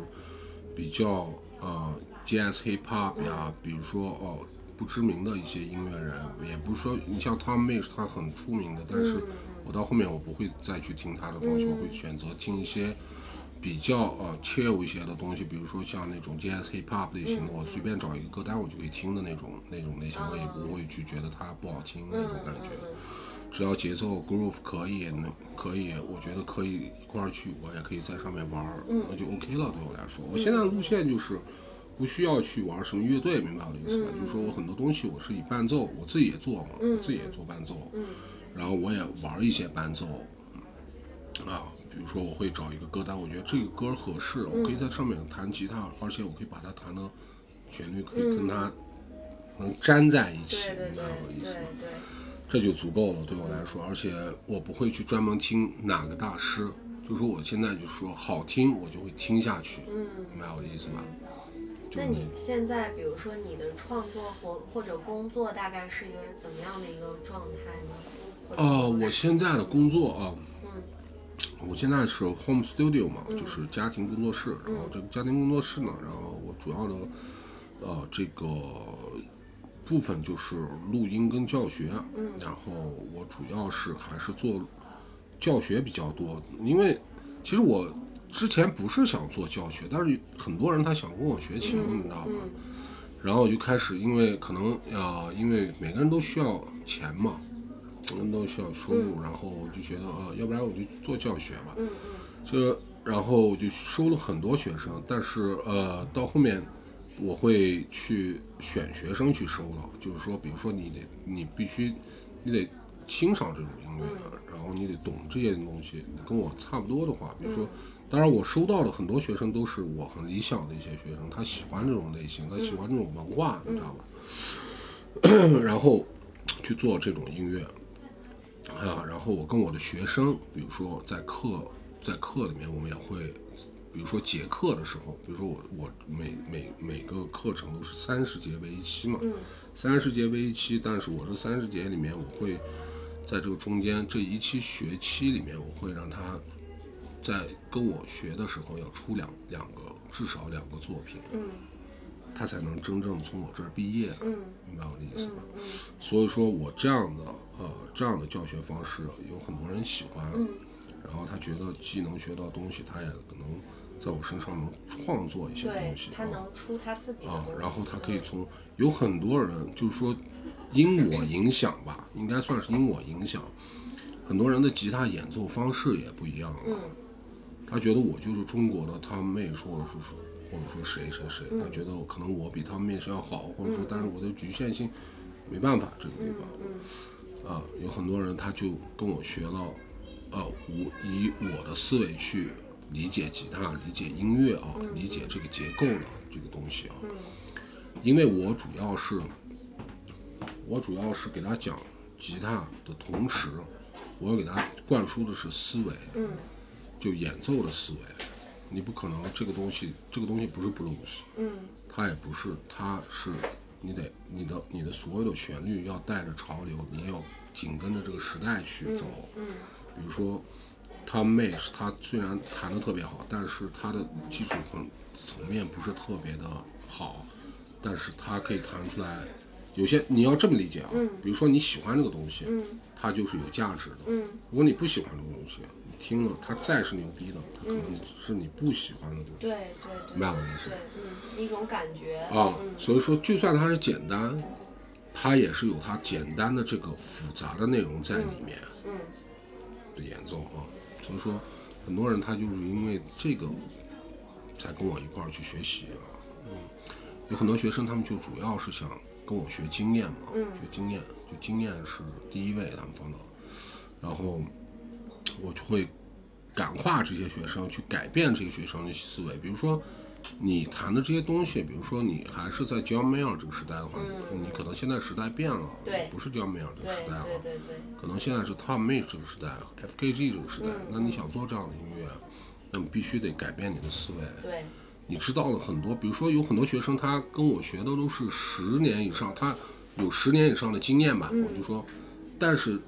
比较呃 jazz hip hop 呀，比如说哦不知名的一些音乐人，也不是说你像 Tom Misch 他很出名的，但是我到后面我不会再去听他的东西，我会选择听一些。比较呃 chill 一些的东西，比如说像那种 jazz hip hop 类型的，我随便找一个歌单我就可以听的那种那种类型，我也不会去觉得它不好听那种感觉。只要节奏 groove 可以，那可以，我觉得可以一块儿去，我也可以在上面玩儿，那就 OK 了。对我来说，我现在的路线就是不需要去玩什么乐队，明白我的意思吧？就是说我很多东西我是以伴奏，我自己也做嘛，我自己也做伴奏，然后我也玩一些伴奏，啊，比如说我会找一个歌单，我觉得这个歌合适，我可以在上面弹吉他，而且我可以把它弹的旋律可以跟它能粘在一起，明白我的意思吗？对。这就足够了，对我来说，而且我不会去专门听哪个大师，就说我现在就说好听，我就会听下去，嗯，明白我的意思吧？那你现在，比如说你的创作或或者工作，大概是一个怎么样的一个状态呢？呃，我现在的工作啊，嗯我现在是 home studio 嘛，就是家庭工作室。然后这个家庭工作室呢，然后我主要的呃这个部分就是录音跟教学。嗯，然后我主要是还是做教学比较多，因为其实我之前不是想做教学，但是很多人他想跟我学琴，你知道吧？然后我就开始，因为可能呃，因为每个人都需要钱嘛，每个人都需要收入，然后我就觉得啊、要不然我就做教学吧。嗯就然后我就收了很多学生，但是呃，到后面我会去选学生去收了，就是说，比如说你得你必须你得欣赏这种音乐的，然后你得懂这些东西，你跟我差不多的话，比如说。当然，我收到的很多学生都是我很理想的一些学生，他喜欢这种类型，他喜欢这种文化，你知道吧？然后去做这种音乐啊，然后我跟我的学生，比如说在课在课里面，我们也会，比如说结课的时候，比如说我我每每每个课程都是三十节为一期嘛，三十节为一期，但是我这三十节里面，我会在这个中间这一期学期里面，我会让他在跟我学的时候要出两两个至少两个作品，嗯。他才能真正从我这儿毕业，嗯。明白我的意思吧？嗯所以说我这样的呃这样的教学方式有很多人喜欢，嗯。然后他觉得既能学到东西，他也可能在我身上能创作一些东西，啊。他能出他自己的啊然后他可以嗯从有很多人就是说因我影响吧，应该算是因我影响，很多人的吉他演奏方式也不一样了。嗯他觉得我就是中国的汤妹，或者是说或者说谁谁谁，嗯他觉得可能我比他们面试要好，或者说但是我的局限性没办法这个地方。嗯啊，有很多人他就跟我学了，呃，我以我的思维去理解吉他，理解音乐啊，理解这个结构的这个东西啊。因为我主要是，我主要是给他讲吉他的同时，我要给他灌输的是思维，嗯就演奏的思维，你不可能这个东西，这个东西不是 blues，嗯它也不是，它是你得你的你的所有的旋律要带着潮流，你要紧跟着这个时代去走。嗯比如说，Tom Mace，他虽然弹得特别好，但是他的技术层层面不是特别的好，但是他可以弹出来。有些你要这么理解啊，比如说你喜欢这个东西，嗯它就是有价值的。嗯如果你不喜欢这个东西，你听了它再是牛逼的，它可能是你不喜欢的东西。对对对，明白我的意思，嗯，一种感觉啊嗯，所以说就算它是简单，它也是有它简单的这个复杂的内容在里面嗯的演奏啊。所以说，很多人他就是因为这个才跟我一块儿去学习啊。嗯，有很多学生他们就主要是想跟我学经验嘛，嗯学经验，就经验是第一位，他们放到，然后我就会感化这些学生，去改变这些学生的思维。比如说，你谈的这些东西，比如说你还是在 John Mayer 这个时代的话，你可能现在时代变了，嗯对不是 John Mayer 这个时代了，对对对，可能现在是 Tom Mace 这个时代，FKG 这个时代。那你想做这样的音乐，那么必须得改变你的思维。对，你知道了很多，比如说有很多学生，他跟我学的都是十年以上，他有十年以上的经验吧，我就说，但是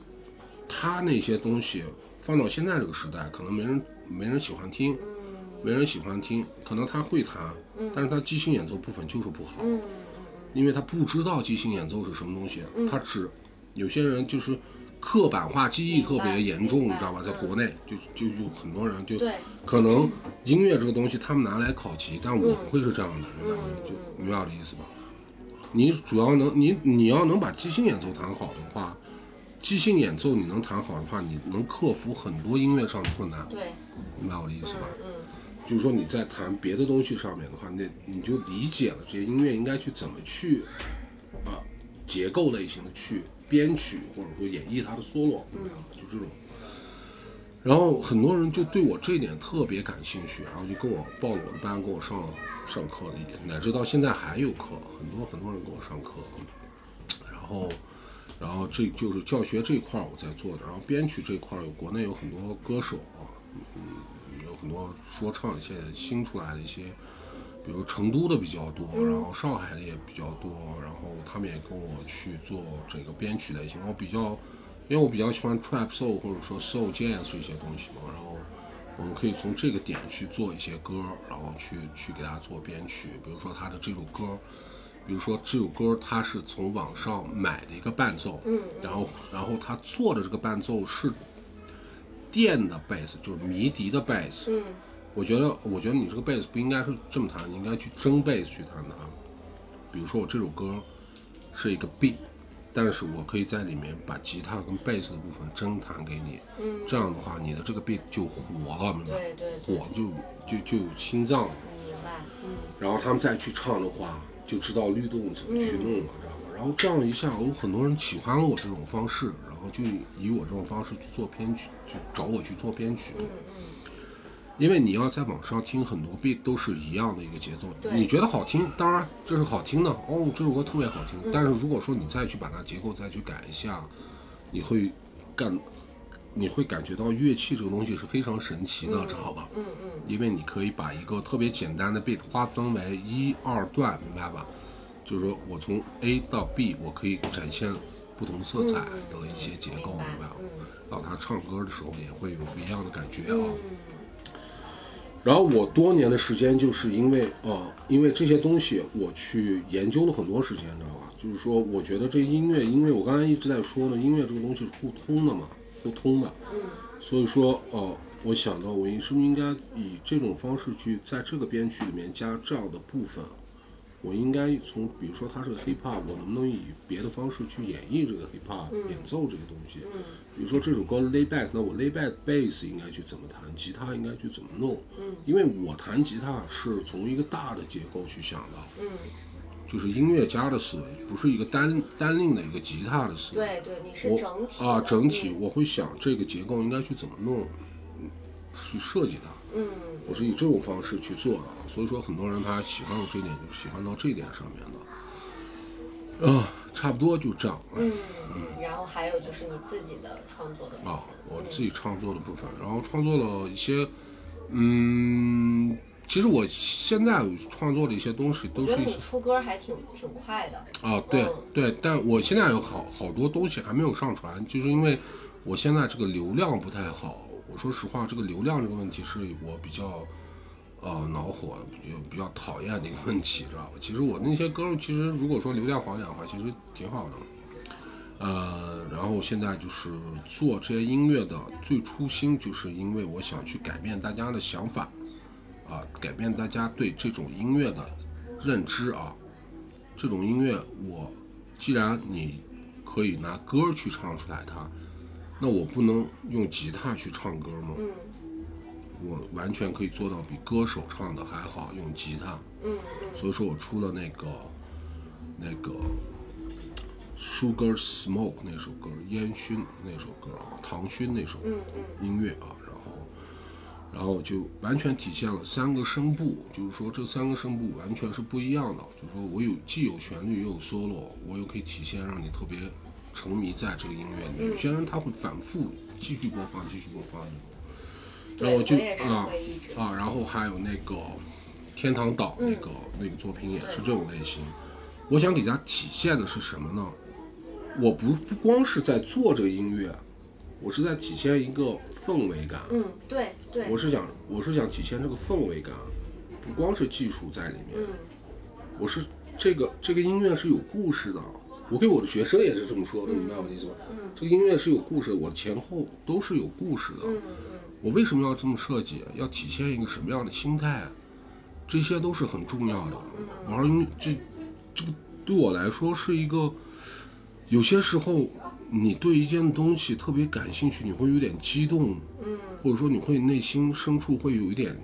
他那些东西放到现在这个时代，可能没人没人喜欢听，没人喜欢听，可能他会弹，但是他即兴演奏部分就是不好，因为他不知道即兴演奏是什么东西，他只有些人就是刻板化记忆特别严重，你知道吧？在国内就就就很多人就可能音乐这个东西他们拿来考级，但我不会是这样的，明白吗？就明白我的意思吧？你主要能你你要能把即兴演奏弹好的话，即兴演奏你能弹好的话，你能克服很多音乐上的困难，对，明白我的意思吧？嗯就是说你在弹别的东西上面的话，那你就理解了这些音乐应该去怎么去啊结构类型的去编曲或者说演绎它的 solo？就这种。然后很多人就对我这一点特别感兴趣，然后就跟我报了我的班，跟我上上课的，乃至到现在还有课，很多很多人跟我上课。然后，然后这就是教学这一块儿我在做的，然后编曲这一块儿有国内有很多歌手啊，嗯，有很多说唱现在新出来的一些，比如成都的比较多，然后上海的也比较多，然后他们也跟我去做这个编曲类型，我比较，因为我比较喜欢 trap soul 或者说 soul jazz 这些东西嘛，然后我们可以从这个点去做一些歌，然后去去给他做编曲，比如说他的这首歌。比如说这首歌，他是从网上买的一个伴奏，嗯然后然后他做的这个伴奏是电的贝斯，就是迷笛的贝斯，嗯我觉得，我觉得你这个贝斯不应该是这么弹，你应该去真贝斯去弹它。比如说我这首歌是一个 B，但是我可以在里面把吉他跟贝斯的部分真弹给你，嗯，这样的话你的这个 B 就活了，明白吗？对对对，火就就就有心脏了。明白，嗯然后他们再去唱的话，就知道律动怎么去弄了，知道吗？然后这样一下，有很多人喜欢我这种方式，然后就以我这种方式去做编曲，就找我去做编曲。嗯因为你要在网上听很多 beat 都是一样的一个节奏，你觉得好听，当然这是好听的哦，这首歌特别好嗯听。但是如果说你再去把它结构再去改一下，你会干，你会感觉到乐器这个东西是非常神奇的，知道吧？嗯嗯因为你可以把一个特别简单的 beat 划分为一二段，明白吧？就是说我从 A 到 B，我可以展现不同色彩的一些结构，明白明白吧？嗯然后他唱歌的时候也会有不一样的感觉啊。嗯然后我多年的时间就是因为呃，因为这些东西我去研究了很多时间，知道吧？就是说，我觉得这音乐，因为我刚才一直在说呢，音乐这个东西是互通的嘛，互通的。嗯所以说，呃，我想到我是不是应该以这种方式去在这个编曲里面加这样的部分？我应该从比如说它是个 hip hop，我能不能以别的方式去演绎这个 hip hop，、演奏这个东西？嗯比如说这首歌 lay back，那我 lay back bass 应该去怎么弹，吉他应该去怎么弄？嗯因为我弹吉他是从一个大的结构去想的，嗯，就是音乐家的思维，不是一个单单令的一个吉他的思维。对对，你是整体啊，整体嗯我会想这个结构应该去怎么弄，嗯去设计它。嗯我是以这种方式去做的，所以说很多人他喜欢我这一点，就喜欢到这一点上面的。啊，差不多就这样。嗯嗯，然后还有就是你自己的创作的部分啊，我自己创作的部分，然后创作了一些嗯，其实我现在创作的一些东西都是一些你出歌还挺挺快的。啊，对嗯对，但我现在有好好多东西还没有上传，就是因为我现在这个流量不太好。我说实话，这个流量这个问题是我比较呃恼火、比较比较讨厌的一个问题，知道吧？其实我那些歌，其实如果说流量好点的话，其实挺好的。呃，然后现在就是做这些音乐的最初心，就是因为我想去改变大家的想法，啊，改变大家对这种音乐的认知啊。这种音乐，我既然你可以拿歌去唱出来它，那我不能用吉他去唱歌吗？嗯我完全可以做到比歌手唱的还好，用吉他。嗯嗯所以说我出了那个那个 Sugar Smoke 那首歌，烟熏那首歌，唐熏那首音乐啊，然后就完全体现了三个声部，就是说这三个声部完全是不一样的，就是说我有既有旋律又有 solo，我又可以体现让你特别沉迷在这个音乐里面。有些人他会反复继续播放，继续播放这种。然后对，就啊。啊，然后还有那个天堂岛那嗯个、那个作品也是这种类型。我想给大家体现的是什么呢？我不不光是在做这个音乐，我是在体现一个氛围感。嗯，对对。我是想我是想体现这个氛围感，不光是技术在里面。嗯我是这个这个音乐是有故事的。我给我的学生也是这么说的，明白我的意思吗？嗯这个音乐是有故事的，我前后都是有故事的。嗯我为什么要这么设计？要体现一个什么样的心态？这些都是很重要的。玩音乐这这个对我来说是一个，有些时候你对一件东西特别感兴趣，你会有点激动，嗯或者说你会内心深处会有一点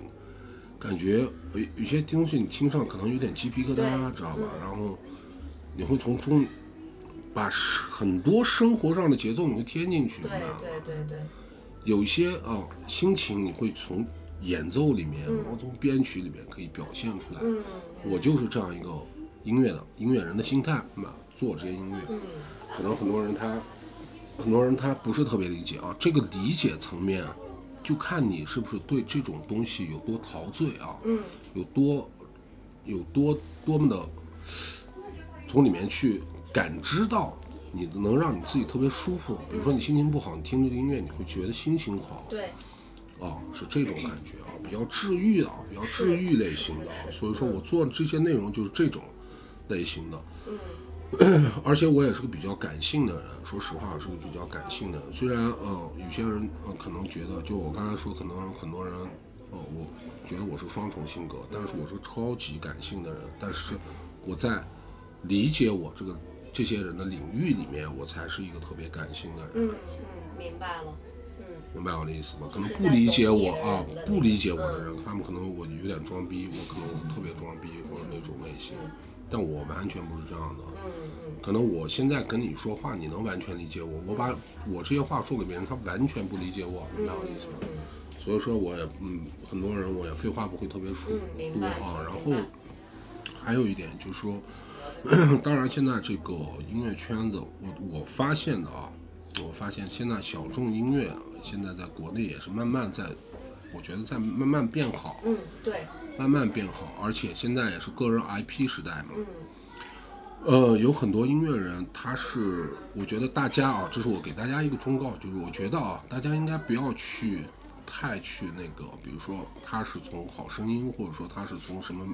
感觉，有有些东西你听上可能有点鸡皮疙瘩，知道吧？然后你会从中把很多生活上的节奏你会添进去，对对对对。有一些啊心情你会从演奏里面，嗯然后从编曲里面可以表现出来。嗯我就是这样一个音乐的音乐人的心态嘛，做这些音乐。嗯可能很多人他很多人他不是特别理解啊，这个理解层面就看你是不是对这种东西有多陶醉啊，嗯有多有多多么的从里面去感知到。你能让你自己特别舒服，比如说你心情不好，你听这个音乐，你会觉得心情好。对。啊，是这种感觉啊，比较治愈的啊，比较治愈类型的所以说我做的这些内容就是这种类型的，嗯 而且我也是个比较感性的人，说实话是个比较感性的人。虽然呃有些人呃可能觉得，就我刚才说，可能很多人呃我觉得我是双重性格，但是我是超级感性的人，但是我在理解我这个这些人的领域里面，我才是一个特别感性的人。嗯嗯，明白了。嗯明白我的意思吗？可能不理解我啊，不理解我的嗯人，他们可能我有点装逼，我可能特别装逼或者那种类型，但我完全不是这样的。嗯嗯可能我现在跟你说话，你能完全理解我，我把我这些话说给别人，他完全不理解我，明白我的意思吗？所以说我也嗯，很多人我也废话不会特别多啊。然后还有一点就是说，当然现在这个音乐圈子，我我发现的啊，我发现现在小众音乐啊，现在在国内也是慢慢在，我觉得在慢慢变好，嗯，对，慢慢变好，而且现在也是个人 IP 时代嘛。嗯呃，有很多音乐人，他是，我觉得大家啊，这是我给大家一个忠告，就是我觉得啊，大家应该不要去太去那个，比如说他是从好声音，或者说他是从什么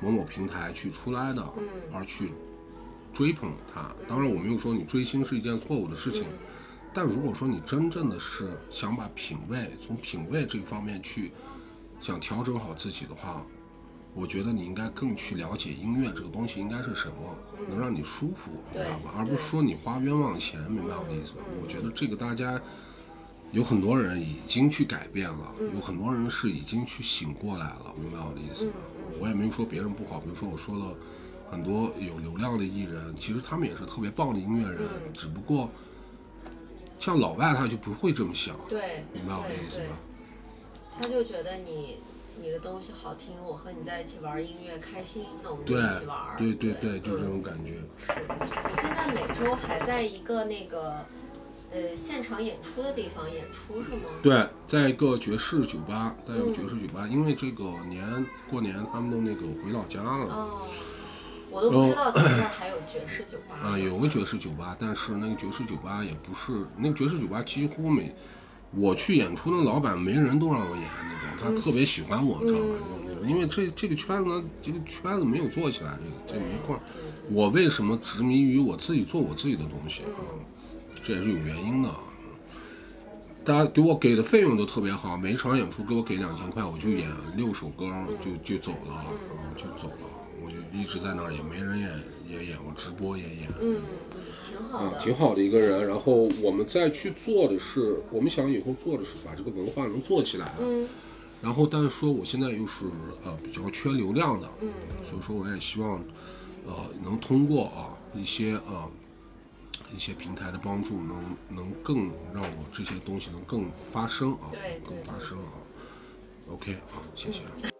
某某平台去出来的，而去追捧他。当然，我没有说你追星是一件错误的事情，但如果说你真正的是想把品味从品味这方面去想调整好自己的话，我觉得你应该更去了解音乐这个东西应该是什么，能让你舒服，明对白吧？而不是说你花冤枉钱，明白我的意思吧？我觉得这个大家有很多人已经去改变了，有很多人是已经去醒过来了，明白我的意思吧？我也没有说别人不好，比如说我说了很多有流量的艺人，其实他们也是特别棒的音乐人，只不过像老外他就不会这么想，对，明白我的意思吧？他就觉得你你的东西好听，我和你在一起玩音乐开心，那我们就一起玩儿。对对对，对，就这嗯种感觉。是你现在每周还在一个那个呃现场演出的地方演出是吗？对，在一个爵士酒吧，在一个嗯爵士酒吧，因为这个年过年他们都那个回老家了。哦，我都不知道咱这儿还有爵士酒吧。啊，有个爵士酒吧，但是那个爵士酒吧也不是那个爵士酒吧，几乎每我去演出，那老板没人都让我演那种，他特别喜欢我，知道吧？因为这这个圈子，这个圈子没有做起来，这个这个没块儿。我为什么执迷于我自己做我自己的东西啊？这也是有原因的啊。大家给我给的费用都特别好，每一场演出给我给两千块，我就演六首歌就就走了，啊，就走了。我就一直在那儿也，没人演也演，我直播也演。啊，的。挺好的一个人。然后我们再去做的是，我们想以后做的是把这个文化能做起来。嗯然后，但是说我现在又是呃比较缺流量的，嗯所以说我也希望呃能通过啊一些呃一些平台的帮助，能能更让我这些东西能更发声啊，对更发声啊。OK，啊，谢谢。